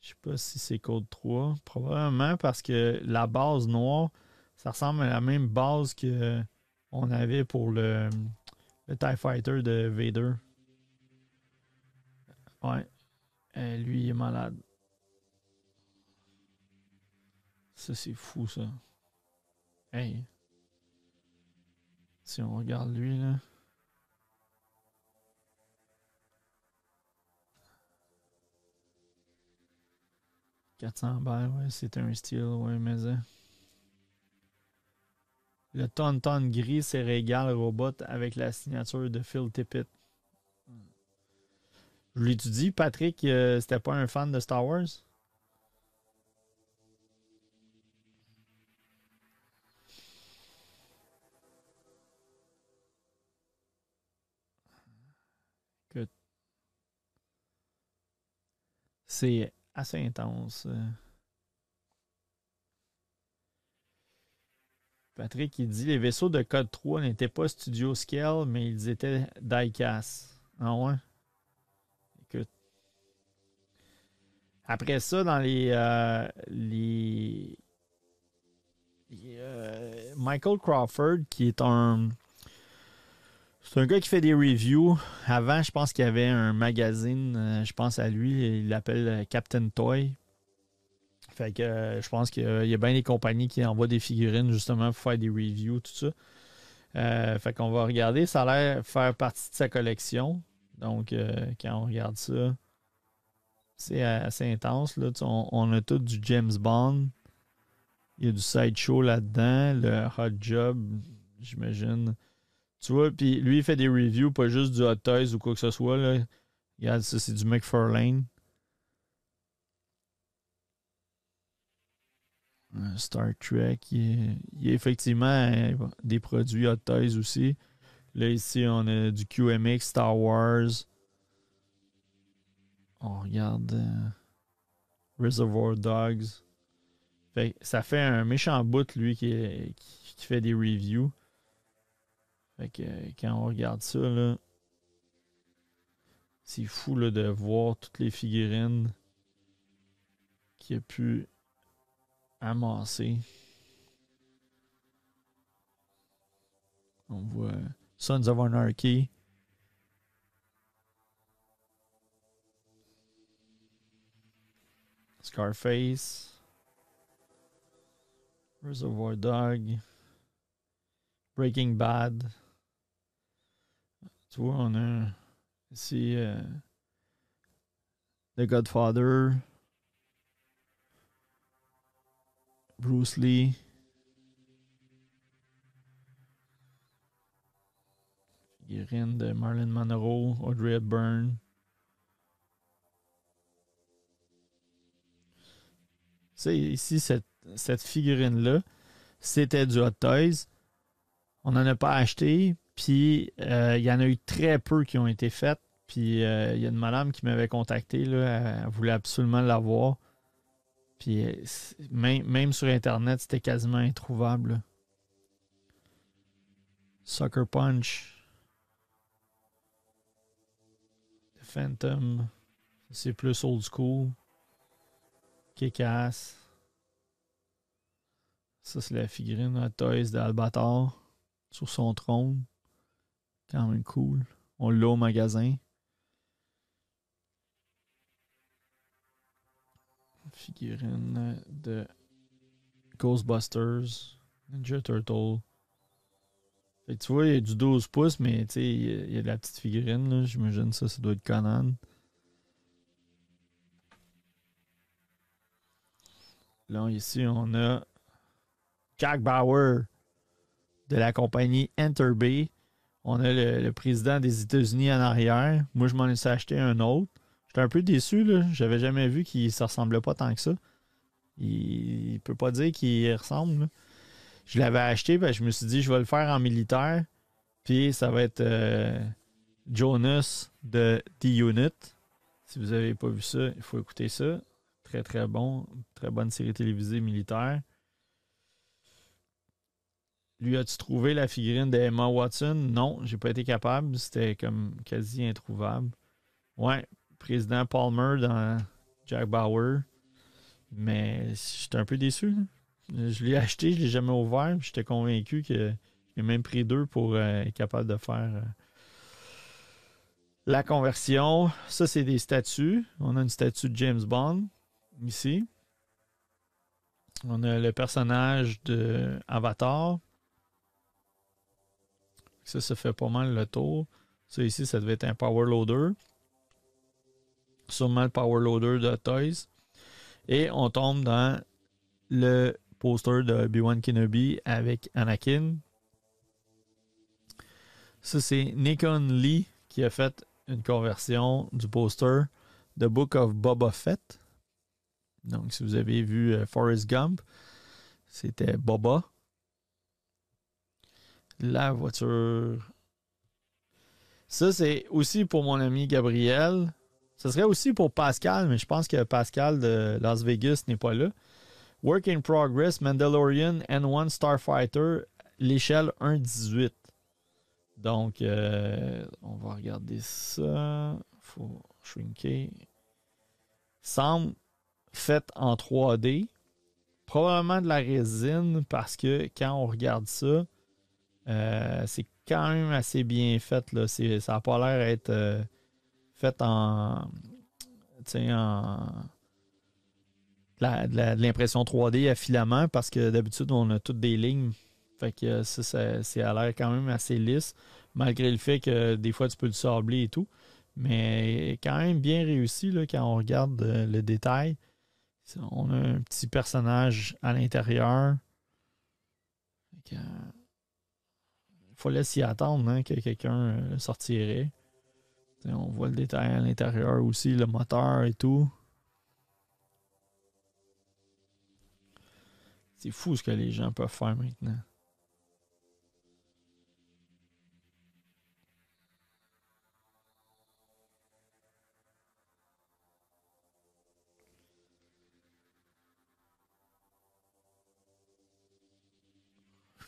Je sais pas si c'est code 3. Probablement parce que la base noire, ça ressemble à la même base que on avait pour le, le TIE Fighter de Vader. Ouais. Euh, lui, il est malade. Ça, c'est fou, ça. Hey. Si on regarde lui, là. 400 balles, ouais, c'est un style, ouais, mais. Euh, Le Tonton gris Cérégal Robot avec la signature de Phil Tippett. Je dit, Patrick, euh, c'était pas un fan de Star Wars? C'est assez intense. euh. Patrick, il dit les vaisseaux de code 3 n'étaient pas studio scale, mais ils étaient diecast. Ah ouais? Écoute. Après ça, dans les. euh, les, euh, Michael Crawford, qui est un. C'est un gars qui fait des reviews. Avant, je pense qu'il y avait un magazine, euh, je pense à lui, il l'appelle euh, Captain Toy. Fait que euh, je pense qu'il y a- bien des compagnies qui envoient des figurines justement pour faire des reviews, tout ça. Fait qu'on va regarder. Ça a l'air faire partie de sa collection. Donc, quand on regarde ça, c'est assez intense. Là. On a tout du James Bond. Il y a du sideshow là-dedans. Le Hot Job, j'imagine. Tu vois, puis lui, il fait des reviews, pas juste du Hot Toys ou quoi que ce soit. Regarde, ça, c'est du McFarlane. Euh, Star Trek, il y, a, effectivement euh, des produits Hot Toys aussi. Là, ici, on a du QMX, Star Wars. On regarde euh, Reservoir Dogs. Ça fait un méchant bout, lui, qui fait des reviews. Euh, quand on regarde ça, là, c'est fou de voir toutes les figurines qu'il a pu amasser. On voit Sons of Anarchy. Scarface. Reservoir Dog. Breaking Bad. On a ici euh, The Godfather. Bruce Lee. Figurine de Marilyn Monroe, Audrey Hepburn. Sais, ici, cette, cette figurine-là, c'était du Hot Toys. On n'en a pas acheté. Puis, euh, il y en a eu très peu qui ont été faites. Puis, euh, il y a une madame qui m'avait contacté. Là, elle voulait absolument l'avoir. Puis, euh, même, même sur Internet, c'était quasiment introuvable. Sucker Punch. Phantom. C'est plus old school. Kick-Ass. Ça, c'est la figurine Hot Toys d'Albator sur son trône. Quand même cool. On l'a au magasin. Figurine de Ghostbusters, Ninja Turtle. Fait que tu vois, il y a du 12 pouces, mais tu sais, il y a- de la petite figurine. J'imagine ça, ça doit être Conan. Là, ici, on a Jack Bauer de la compagnie Enterbay. On a le, président des États-Unis en arrière. Moi, je m'en ai acheté un autre. J'étais un peu déçu, là. J'avais jamais vu qu'il ne ressemblait pas tant que ça. Il, il peut pas dire qu'il ressemble. Je l'avais acheté, ben, je me suis dit, je vais le faire en militaire. Puis ça va être euh, Jonas de D-Unit. Si vous n'avez pas vu ça, il faut écouter ça. Très, très bon. Très bonne série télévisée militaire. Lui, as-tu trouvé la figurine d'Emma Watson? Non, j'ai pas été capable. C'était comme quasi introuvable. Ouais, président Palmer dans Jack Bauer. Mais j'étais un peu déçu. Je l'ai acheté, je l'ai jamais ouvert. J'étais convaincu que j'ai même pris deux pour euh, être capable de faire euh, la conversion. Ça, c'est des statues. On a une statue de James Bond ici. On a le personnage de Avatar. Ça, ça fait pas mal le tour. Ça ici, ça devait être un power loader. Sûrement le power loader de Toys. Et on tombe dans le poster de Obi-Wan Kenobi avec Anakin. Ça, c'est Nikon Lee qui a fait une conversion du poster The Book of Boba Fett. Donc, si vous avez vu euh, Forrest Gump, c'était Boba. La voiture. Ça, c'est aussi pour mon ami Gabriel. Ce serait aussi pour Pascal, mais je pense que Pascal de Las Vegas n'est pas là. Work in Progress, Mandalorian, N1 Starfighter, l'échelle 1.18. Donc, euh, on va regarder ça. faut shrinker. Semble fait en 3D. Probablement de la résine parce que quand on regarde ça, euh, c'est quand même assez bien fait. Là. Ça n'a pas l'air d'être euh, fait en. en de l'impression 3D à filament parce que d'habitude on a toutes des lignes. Fait que ça, ça, c'est à l'air quand même assez lisse, malgré le fait que des fois tu peux le sabler et tout. Mais quand même bien réussi là, quand on regarde euh, le détail. On a un petit personnage à l'intérieur. Fallait s'y attendre hein, que quelqu'un euh, sortirait. on voit le détail à l'intérieur aussi, le moteur et tout. C'est fou ce que les gens peuvent faire maintenant.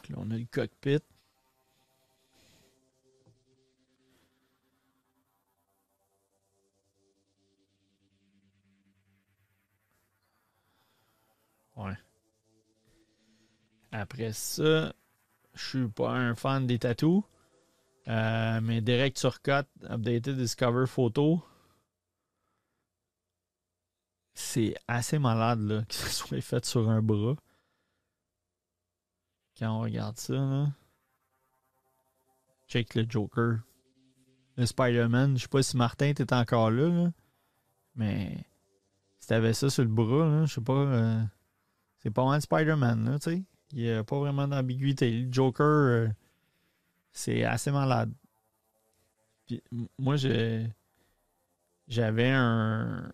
Là, on a le cockpit. Ouais. Après ça, je suis pas un fan des tatous. Euh, mais Direct Turcotte, Updated Discover Photo, c'est assez malade là, que ce soit fait sur un bras. Quand on regarde ça, là. Check le Joker. Le Spider-Man. Je sais pas si Martin était encore là, là. Mais si t'avais ça sur le bras, je sais pas. Euh, c'est pas mal Spider-Man, tu sais. Il n'y a pas vraiment d'ambiguïté. Le Joker, euh, c'est assez malade. Moi, j'avais un,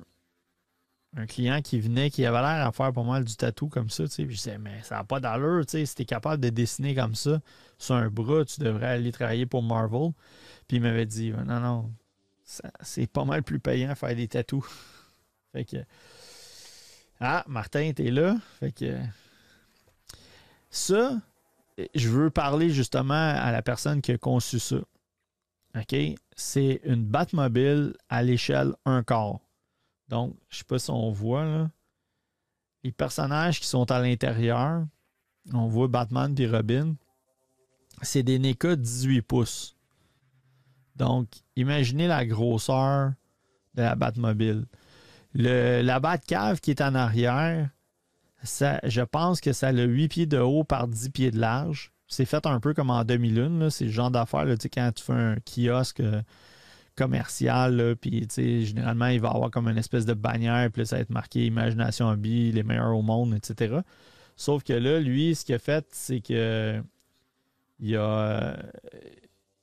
client qui venait, qui avait l'air à faire pas mal du tatou comme ça. Puis je disais, mais ça n'a pas d'allure. Si tu es capable de dessiner comme ça sur un bras, tu devrais aller travailler pour Marvel. Puis il m'avait dit, non, non, c'est pas mal plus payant faire des tatous. fait que. Ah, Martin, t'es là. Fait que. Ça, je veux parler justement à la personne qui a conçu ça. OK? C'est une Batmobile à l'échelle un quart. Donc, je ne sais pas si on voit les personnages qui sont à l'intérieur. On voit Batman et Robin. C'est des NECA 18 pouces. Donc, imaginez la grosseur de la Batmobile. Le, la Batcave qui est en arrière, ça, je pense que ça a 8 pieds de haut par 10 pieds de large. C'est fait un peu comme en demi-lune. C'est le genre d'affaire, quand tu fais un kiosque euh, commercial, puis généralement, il va avoir comme une espèce de bannière, puis ça va être marqué Imagination Hobby, les meilleurs au monde, etc. Sauf que là, lui, ce qu'il a fait, c'est que il a,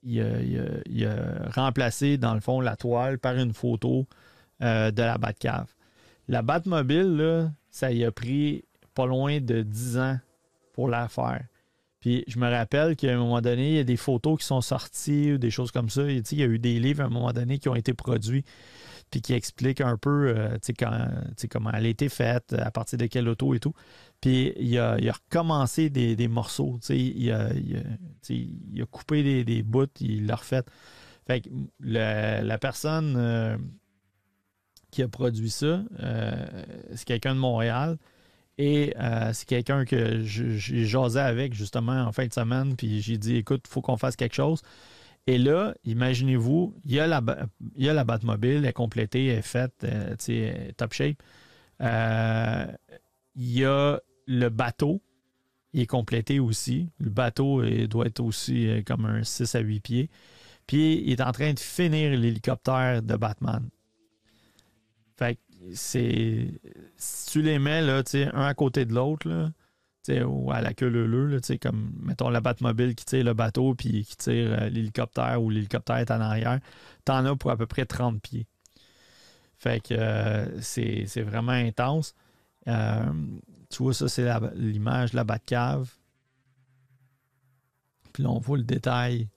il, a, remplacé, dans le fond, la toile par une photo euh, de la Batcave. La Batmobile, là, ça y a pris pas loin de 10 ans pour la faire. Puis je me rappelle qu'à un moment donné, il y a des photos qui sont sorties ou des choses comme ça. il y a eu des livres à un moment donné qui ont été produits puis qui expliquent un peu euh, comment elle a été faite, à partir de quelle auto et tout. Puis il a, recommencé des, morceaux. Il a, il, a, coupé des, bouts, il l'a refait. Fait que la personne euh, qui a produit ça, euh, c'est quelqu'un de Montréal. Et euh, c'est quelqu'un que j'ai jasé avec justement en fin de semaine. Puis j'ai dit écoute, il faut qu'on fasse quelque chose. Et là, imaginez-vous, il y a la, la Batmobile, elle est complétée, elle est faite, euh, top shape. il y a le bateau, il est complété aussi. Le bateau doit être aussi comme un 6 à 8 pieds. Puis il est en train de finir l'hélicoptère de Batman. Fait c'est. Si tu les mets là, un à côté de l'autre, ou à la queue leu comme mettons la Batmobile qui tire le bateau puis qui tire euh, l'hélicoptère ou l'hélicoptère est en arrière, t'en as pour à peu près 30 pieds. Fait que euh, c'est vraiment intense. Euh, tu vois, ça, c'est l'image de la Batcave. Puis là, on voit le détail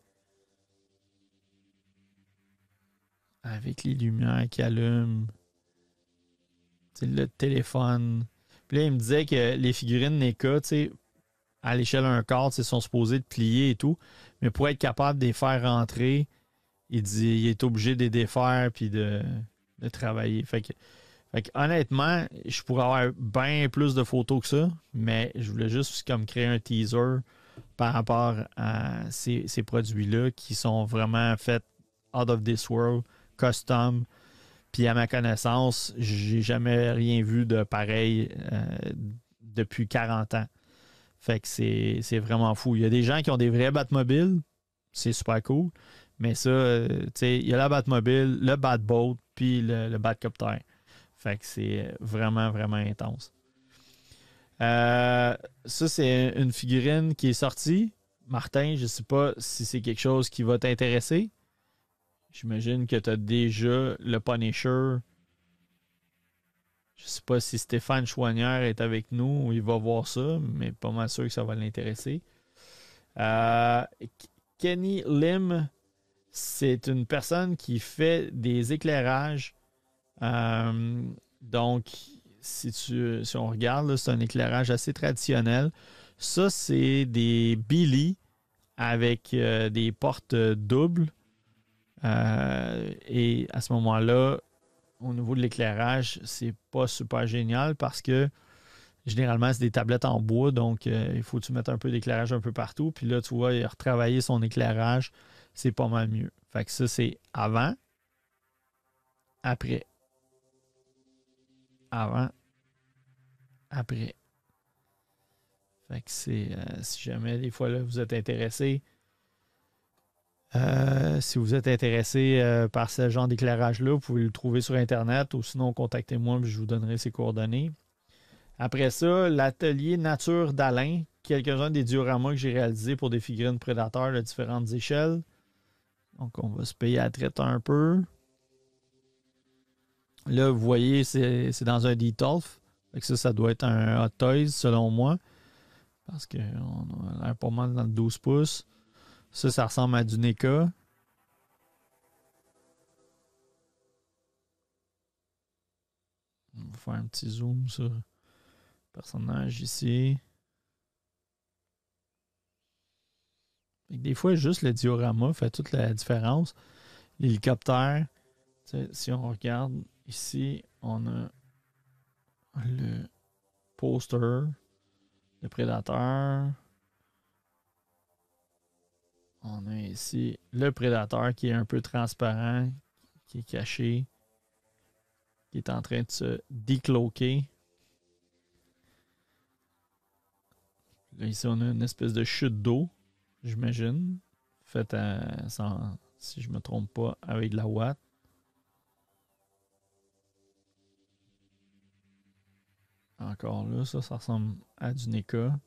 avec les lumières qui allument. Le téléphone. Puis là, il me disait que les figurines NECA, à l'échelle d'un quart, sont supposées de plier et tout. Mais pour être capable de les faire rentrer, il dit est obligé de les défaire puis de, travailler. Fait que, honnêtement, je pourrais avoir bien plus de photos que ça, mais je voulais juste comme créer un teaser par rapport à ces, ces produits-là qui sont vraiment faits out of this world, custom. Puis à ma connaissance, j'ai jamais rien vu de pareil euh, depuis 40 ans. Fait que c'est vraiment fou. Il y a des gens qui ont des vrais Batmobiles, c'est super cool. Mais ça, euh, tu sais, il y a la Batmobile, le Batboat, puis le, le Batcopter. Fait que c'est vraiment, vraiment intense. Euh, ça, c'est une figurine qui est sortie. Martin, je ne sais pas si c'est quelque chose qui va t'intéresser. J'imagine que tu as déjà le Punisher. Je sais pas si Stéphane Chouanière est avec nous ou il va voir ça, mais pas mal sûr que ça va l'intéresser. Euh, Kenny Lim, c'est une personne qui fait des éclairages. Euh, donc, si, tu, si on regarde, c'est un éclairage assez traditionnel. Ça, c'est des Billy avec euh, des portes doubles. Euh, et à ce moment-là, au niveau de l'éclairage, c'est pas super génial parce que généralement, c'est des tablettes en bois, donc euh, il faut que tu mettes un peu d'éclairage un peu partout. Puis là, tu vois, il a retravaillé son éclairage, c'est pas mal mieux. Fait que ça, c'est avant, après. Avant, après. Fait que c'est, euh, si jamais des fois là, vous êtes intéressé, euh, si vous êtes intéressé euh, par ce genre d'éclairage-là, vous pouvez le trouver sur Internet ou sinon contactez-moi, je vous donnerai ses coordonnées. Après ça, l'atelier Nature d'Alain, quelques-uns des dioramas que j'ai réalisés pour des figurines prédateurs de différentes échelles. Donc, on va se payer à traite un peu. Là, vous voyez, c'est dans un Detolf. Ça, ça doit être un Hot Toys, selon moi. Parce qu'on a l'air pas mal dans le 12 pouces. Ça, ça ressemble à du NECA. On va faire un petit zoom sur le personnage ici. des fois, juste le diorama fait toute la différence. L'hélicoptère, si on regarde ici, on a le poster, le prédateur. On a ici le prédateur qui est un peu transparent, qui est caché, qui est en train de se décloquer. Là, ici, on a une espèce de chute d'eau, j'imagine, faite à, si je ne me trompe pas, avec de la watt. Encore là, ça, ça ressemble à du NECA.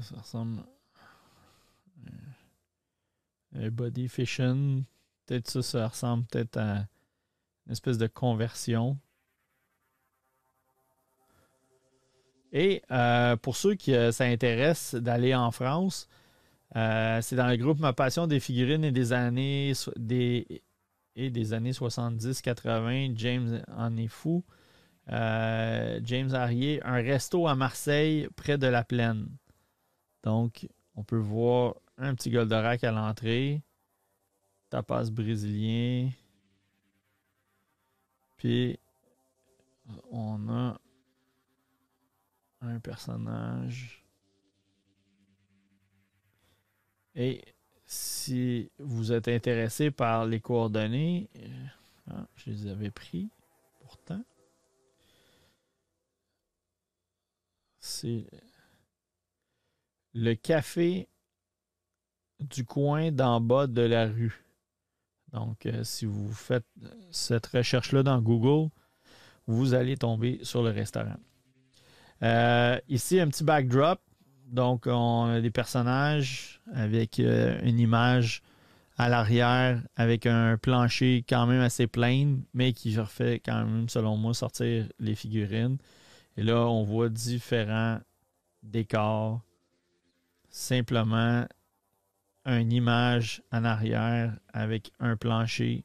Ça, ressemble à un body fission. Peut-être ça, ça ressemble peut-être à une espèce de conversion. Et euh, pour ceux qui euh, s'intéressent d'aller en France, euh, c'est dans le groupe Ma Passion des figurines et des années des, et des années 70-80. James en est fou. James Harrier, un resto à Marseille près de la plaine. Donc, on peut voir un petit Goldorak à l'entrée. Tapas brésilien. Puis, on a un personnage. Et si vous êtes intéressé par les coordonnées, euh, ah, je les avais pris pourtant. C'est le café du coin d'en bas de la rue. Donc, euh, si vous faites cette recherche-là dans Google, vous allez tomber sur le restaurant. Euh, ici, un petit backdrop. Donc, on a des personnages avec euh, une image à l'arrière, avec un plancher quand même assez plein, mais qui refait quand même, selon moi, sortir les figurines. Et là, on voit différents décors. Simplement une image en arrière avec un plancher.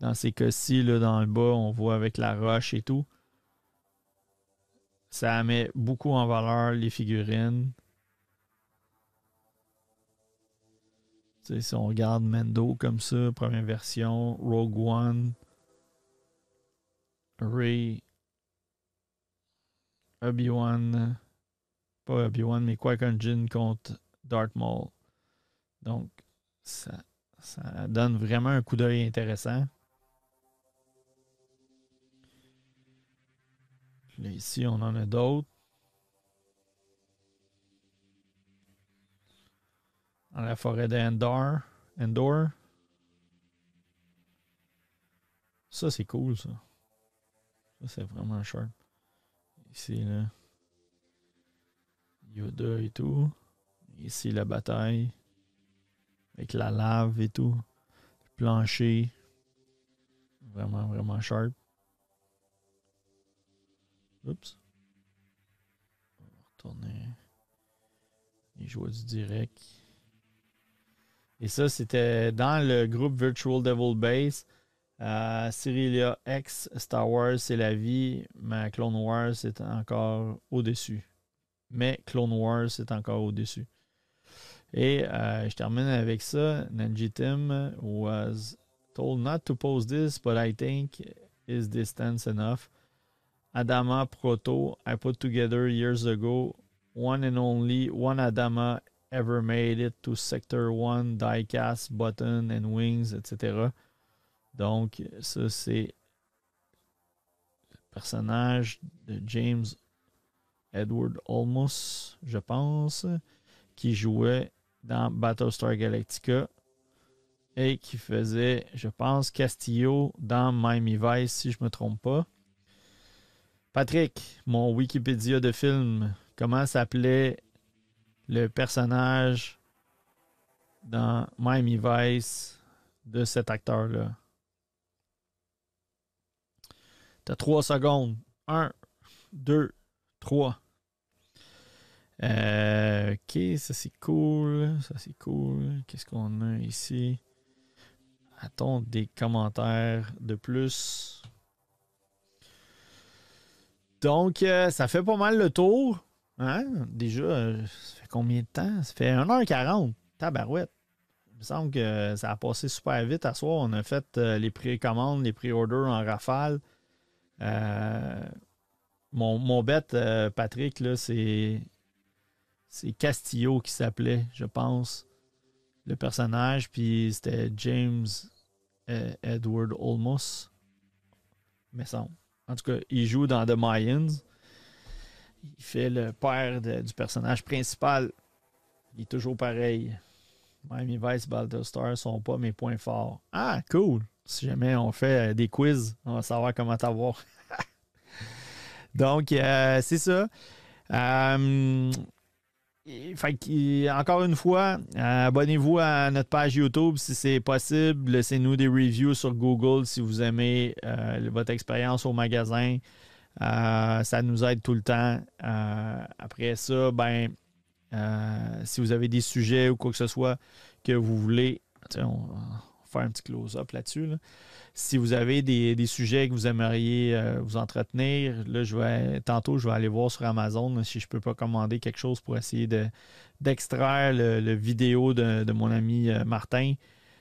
Dans ces cas-ci, dans le bas, on voit avec la roche et tout. Ça met beaucoup en valeur les figurines. si on regarde Mendo comme ça, première version, Rogue One, Ray, Obi-Wan, pas Obi-Wan, mais Qui-Gon contre Darth. Donc, ça, ça donne vraiment un coup d'œil intéressant. Là, ici, on en a d'autres. Dans la forêt d'Endor. Endor. Ça, c'est cool, ça. Ça, c'est vraiment sharp. Ici, là. Yoda et tout. Ici, la bataille. Avec la lave et tout. Le plancher. Vraiment, vraiment sharp. Oups. On va retourner. Les joueurs du direct. Et ça, c'était dans le groupe Virtual Devil Base. Euh, Cyrilia X, Star Wars, c'est la vie, mais Clone Wars, c'est encore au-dessus. Mais Clone Wars, c'est encore au-dessus. Et euh, je termine avec ça. Nanji Tim was told not to post this, but I think is distance enough. Adama Proto I put together years ago. One and only one Adama ever made it to Sector 1, diecast, button and wings, etc. Donc, ça, c'est le personnage de James Edward Olmos, je pense, qui jouait dans Battlestar Galactica et qui faisait, je pense, Castillo dans Miami Vice, si je ne me trompe pas. Patrick, mon Wikipédia de film, comment s'appelait le personnage dans Miami Vice de cet acteur-là? T'as trois secondes. Un, deux, Euh, ok, ça c'est cool. Ça c'est cool. Qu'est-ce qu'on a ici? Attends des commentaires de plus. Donc, euh, ça fait pas mal le tour. Hein? Déjà, euh, ça fait combien de temps? Ça fait 1h40. Tabarouette. Il me semble que ça a passé super vite à soir. On a fait les précommandes, les pré-orders en rafale. Mon, bête, Patrick, là, c'est Castillo qui s'appelait, je pense, le personnage. Puis c'était James euh, Edward Olmos. Mais ça. En tout cas, il joue dans The Mayans. Il fait le père du personnage principal. Il est toujours pareil. Miami Vice, Star sont pas mes points forts. Ah, cool. Si jamais on fait euh, des quiz, on va savoir comment t'avoir. Donc, euh, c'est ça encore une fois, abonnez-vous à notre page YouTube si c'est possible. Laissez-nous des reviews sur Google si vous aimez euh, votre expérience au magasin. Euh, ça nous aide tout le temps. Euh, après ça, ben, si vous avez des sujets ou quoi que ce soit que vous voulez, faire un petit close-up là-dessus. là dessus si vous avez des, sujets que vous aimeriez euh, vous entretenir, là, je vais, tantôt, je vais aller voir sur Amazon si je ne peux pas commander quelque chose pour essayer d'extraire le, vidéo de, mon ami euh, Martin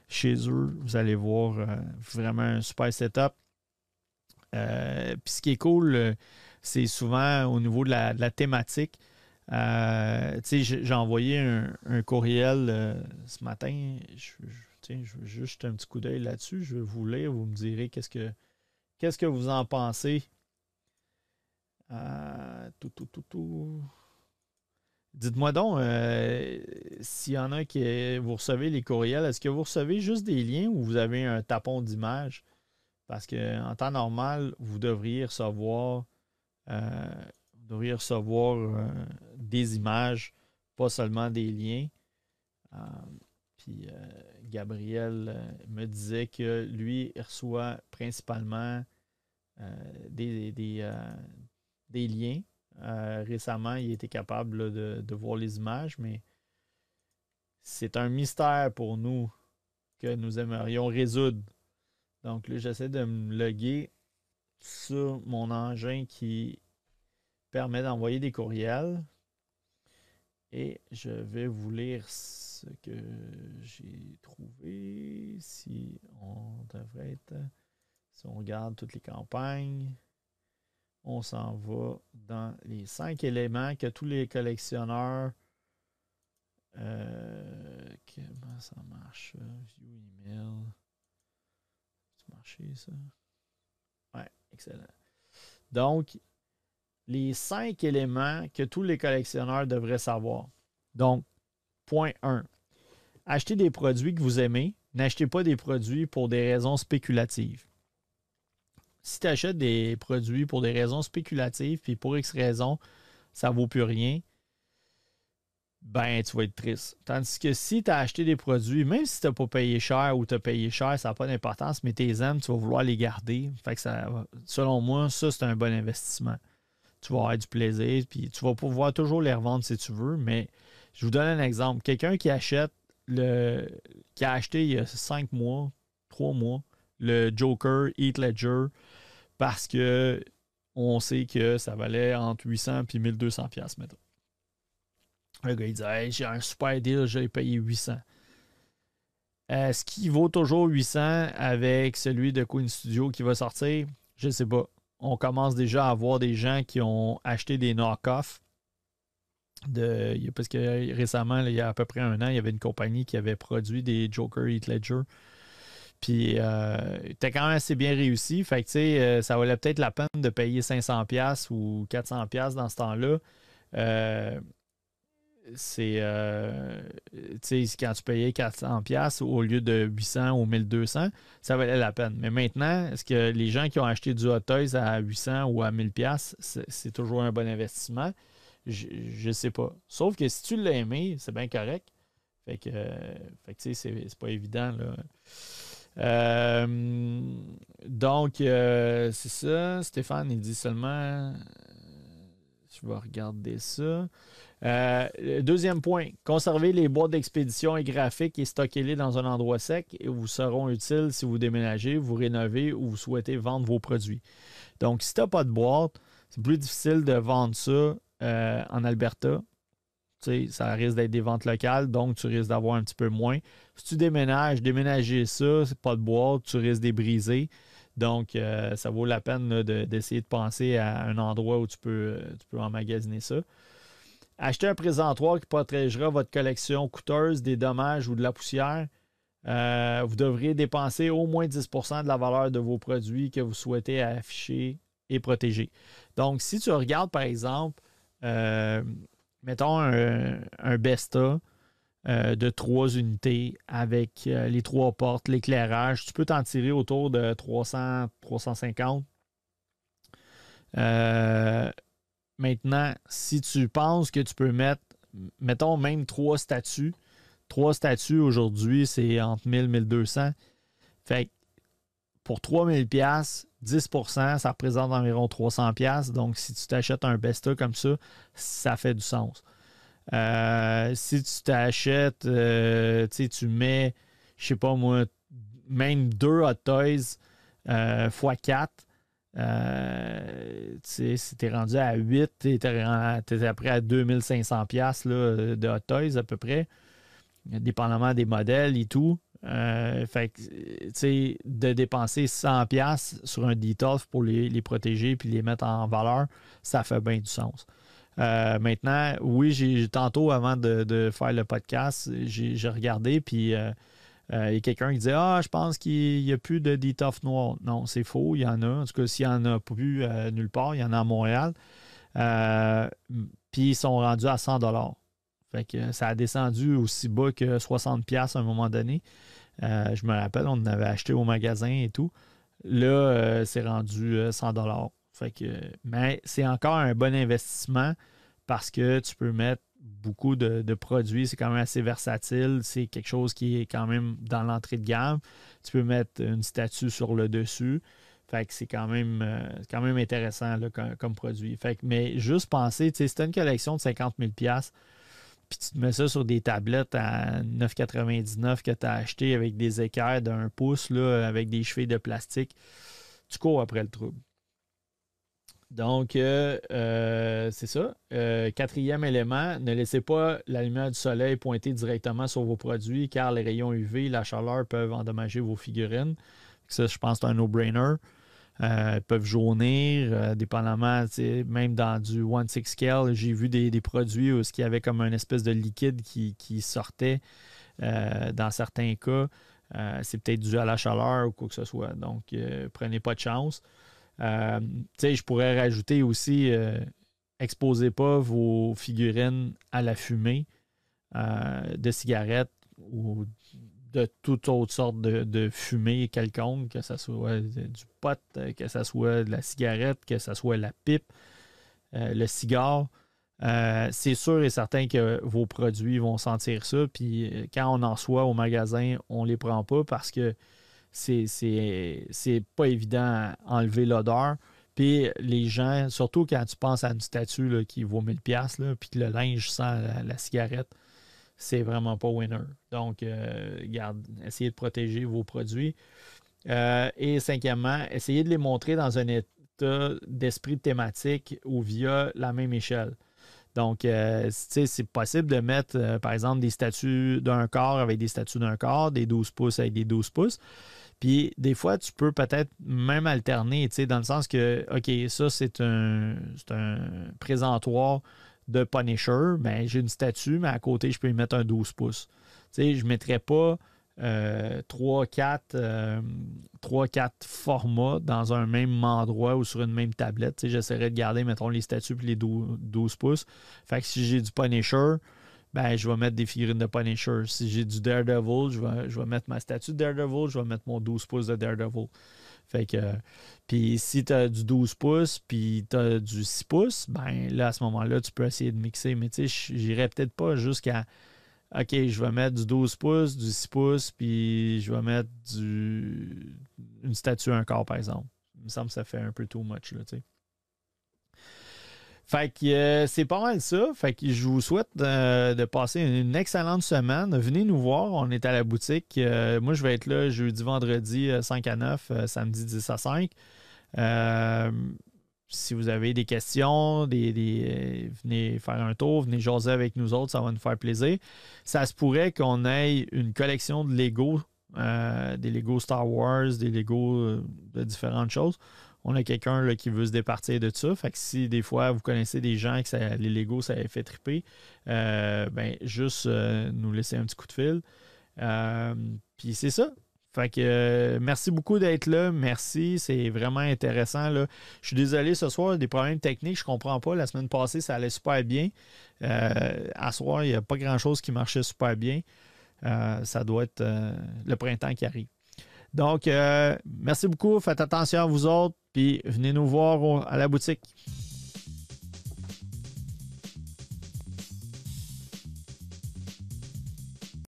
chez eux. Vous allez voir euh, vraiment un super setup. Puis ce qui est cool, c'est souvent au niveau de la, thématique. j'ai envoyé un, courriel ce matin. Veux juste un petit coup d'œil là-dessus. Je vais vous lire, vous me direz qu'est-ce que que vous en pensez. Euh, tout, tout, tout, tout. Dites-moi donc, euh, s'il y en a qui vous recevez les courriels, est-ce que vous recevez juste des liens ou vous avez un tapon d'image? Parce qu'en temps normal, vous devriez recevoir, euh, devriez recevoir des images, pas seulement des liens. puis Gabriel me disait que lui, reçoit principalement des, des liens euh, récemment, il était capable de, voir les images, mais c'est un mystère pour nous que nous aimerions résoudre. Donc là, j'essaie de me loguer sur mon engin qui permet d'envoyer des courriels. Et je vais vous lire que j'ai trouvé. Si on devrait être. Si on regarde toutes les campagnes on s'en va dans les cinq éléments que tous les collectionneurs. Euh, comment ça marche? View email. Ça ça? Ouais, excellent. Donc, les cinq éléments que tous les collectionneurs devraient savoir. Donc, point 1. Achetez des produits que vous aimez. N'achetez pas des produits pour des raisons spéculatives si tu achètes des produits pour des raisons spéculatives, puis pour X raisons, ça ne vaut plus rien, ben tu vas être triste. Tandis que si tu as acheté des produits, même si tu n'as pas payé cher ou tu as payé cher, ça n'a pas d'importance, mais tes aimes, tu vas vouloir les garder. Fait ça, selon moi, ça, c'est un bon investissement. Tu vas avoir du plaisir, puis tu vas pouvoir toujours les revendre si tu veux, mais je vous donne un exemple. Quelqu'un qui achète le. qui a acheté il y a cinq mois, trois mois, le Joker Heat Ledger parce que on sait que ça valait entre 800 et 1200 pièces mettons. Le gars, il dit J'ai un super deal, j'ai payé 800. Est-ce qu'il vaut toujours 800 avec celui de Queen Studio qui va sortir? Je ne sais pas. On commence déjà à voir des gens qui ont acheté des knock-offs. Parce que récemment, il y a à peu près un an, il y avait une compagnie qui avait produit des Joker Heat Ledger puis, euh, t'es quand même assez bien réussi. Fait que, tu sais, euh, ça valait peut-être la peine de payer 500$ ou 400$ dans ce temps-là. Euh, c'est, euh, quand tu payais 400$ au lieu de 800 ou 1200, ça valait la peine. Mais maintenant, est-ce que les gens qui ont acheté du Hot Toys à 800 ou à 1000$, c'est, c'est toujours un bon investissement? Je ne sais pas. Sauf que si tu l'as aimé, c'est bien correct. Fait que, fait que c'est pas évident, là. Euh, donc, euh, c'est ça. Stéphane, il dit seulement. Euh, je vais regarder ça. deuxième point, conservez les boîtes d'expédition et graphiques et stockez-les dans un endroit sec et vous seront utiles si vous déménagez, vous rénovez ou vous souhaitez vendre vos produits. Donc, si tu n'as pas de boîte, c'est plus difficile de vendre ça en Alberta ça risque d'être des ventes locales, donc tu risques d'avoir un petit peu moins. Si tu déménages, déménager ça, c'est pas de boîte, tu risques de briser. Donc, euh, ça vaut la peine d'essayer de, penser à un endroit où tu peux, tu peux emmagasiner ça. Acheter un présentoir qui protégera votre collection coûteuse des dommages ou de la poussière. Euh, vous devriez dépenser au moins 10% de la valeur de vos produits que vous souhaitez afficher et protéger. Donc, si tu regardes, par exemple, euh, mettons un, Besta euh, de trois unités avec euh, les trois portes, l'éclairage, tu peux t'en tirer autour de 300, 350. Euh, maintenant, si tu penses que tu peux mettre, mettons même trois statues, trois statues aujourd'hui, c'est entre 1000 et 1200. Fait pour 3000 pièces 10% ça représente environ 300 Donc, si tu t'achètes un Besta comme ça, ça fait du sens. Euh, si tu t'achètes, euh, tu mets, je sais pas moi, même deux Hot Toys euh, x 4, si tu es rendu à 8, tu es, après à 2500$ là, de Hot Toys à peu près, dépendamment des modèles et tout. Euh, fait que, de dépenser 100$ sur un DTOF pour les, protéger puis les mettre en valeur, ça fait bien du sens. Euh, maintenant, oui, j'ai tantôt avant de, faire le podcast, j'ai regardé, puis euh, il y a quelqu'un qui disait Ah, je pense qu'il n'y a plus de DTOF noir. Non, c'est faux, il y en a. En tout cas, s'il n'y en a plus nulle part, il y en a à Montréal. puis ils sont rendus à 100 Fait que ça a descendu aussi bas que 60$ à un moment donné. Je me rappelle, on en avait acheté au magasin et tout. Là, c'est rendu 100$. Fait que, mais c'est encore un bon investissement parce que tu peux mettre beaucoup de, produits. C'est quand même assez versatile. C'est quelque chose qui est quand même dans l'entrée de gamme. Tu peux mettre une statue sur le dessus. Fait que c'est quand même, euh, quand même intéressant comme, produit. Fait mais juste penser, si une collection de 50 000 puis tu te mets ça sur des tablettes à 9,99 que tu as acheté avec des équerres d'un pouce, là, avec des chevilles de plastique, tu cours après le trouble. Donc, euh, euh, c'est ça. Euh, quatrième élément, ne laissez pas la lumière du soleil pointer directement sur vos produits car les rayons UV, la chaleur peuvent endommager vos figurines. Ça, je pense c'est un no-brainer. Ils peuvent jaunir, dépendamment, même dans du 1-6 scale, j'ai vu des, produits où il y avait comme une espèce de liquide qui, sortait dans certains cas. c'est peut-être dû à la chaleur ou quoi que ce soit. Donc, prenez pas de chance. Euh, je pourrais rajouter aussi, euh, exposez pas vos figurines à la fumée euh, de cigarettes ou de toutes autres sortes de, fumée quelconque, que ce soit du pot, que ce soit de la cigarette, que ce soit la pipe, le cigare. c'est sûr et certain que vos produits vont sentir ça. Puis quand on en soit au magasin, on ne les prend pas parce que c'est pas évident à enlever l'odeur. Puis les gens, surtout quand tu penses à une statue qui vaut 1000$, là, puis que le linge sent la, cigarette, c'est vraiment pas winner. Donc, euh, garde, essayez de protéger vos produits. Euh, et cinquièmement, essayez de les montrer dans un état d'esprit thématique ou via la même échelle. Donc, euh, c'est possible de mettre, par exemple, des statues d'un corps avec des statues d'un corps, des 12 pouces avec des 12 pouces. Puis des fois, tu peux peut-être même alterner, dans le sens que, OK, ça, c'est un, un présentoir de Punisher. Ben, j'ai une statue, mais à côté, je peux y mettre un 12 pouces. Je ne mettrais pas 3-4 euh, euh, formats dans un même endroit ou sur une même tablette. J'essaierais de garder, mettons, les statues et les 12, pouces. Fait que si j'ai du Punisher, ben, je vais mettre des figurines de Punisher. Si j'ai du Daredevil, je vais, je vais mettre ma statue de Daredevil, je vais mettre mon 12 pouces de Daredevil. Fait que, puis si tu as du 12 pouces, puis tu as du 6 pouces, ben là, à ce moment-là, tu peux essayer de mixer. Mais tu sais, j'irai peut-être pas jusqu'à, OK, je vais mettre du 12 pouces, du 6 pouces, puis je vais mettre du, une statue un corps, par exemple. Il me semble que ça fait un peu too much, là, tu sais. Fait que euh, c'est pas mal ça. Fait que je vous souhaite euh, de passer une excellente semaine. Venez nous voir. On est à la boutique. Euh, moi, je vais être là jeudi, vendredi 5 à 9, samedi 10 à 5. si vous avez des questions, des, venez faire un tour, venez jaser avec nous autres, ça va nous faire plaisir. Ça se pourrait qu'on ait une collection de Lego, des Lego Star Wars, des Lego de différentes choses on a quelqu'un qui veut se départir de ça. Fait que si des fois vous connaissez des gens que les Lego ça fait triper, euh, ben juste euh, nous laisser un petit coup de fil. Euh, puis c'est ça. Fait que merci beaucoup d'être là. Merci. C'est vraiment intéressant. Là. Je suis désolé ce soir, des problèmes techniques. Je comprends pas. La semaine passée, ça allait super bien. à soir, il n'y a pas grand-chose qui marchait super bien. ça doit être le printemps qui arrive. Donc, merci beaucoup. Faites attention à vous autres. Puis venez nous voir à la boutique.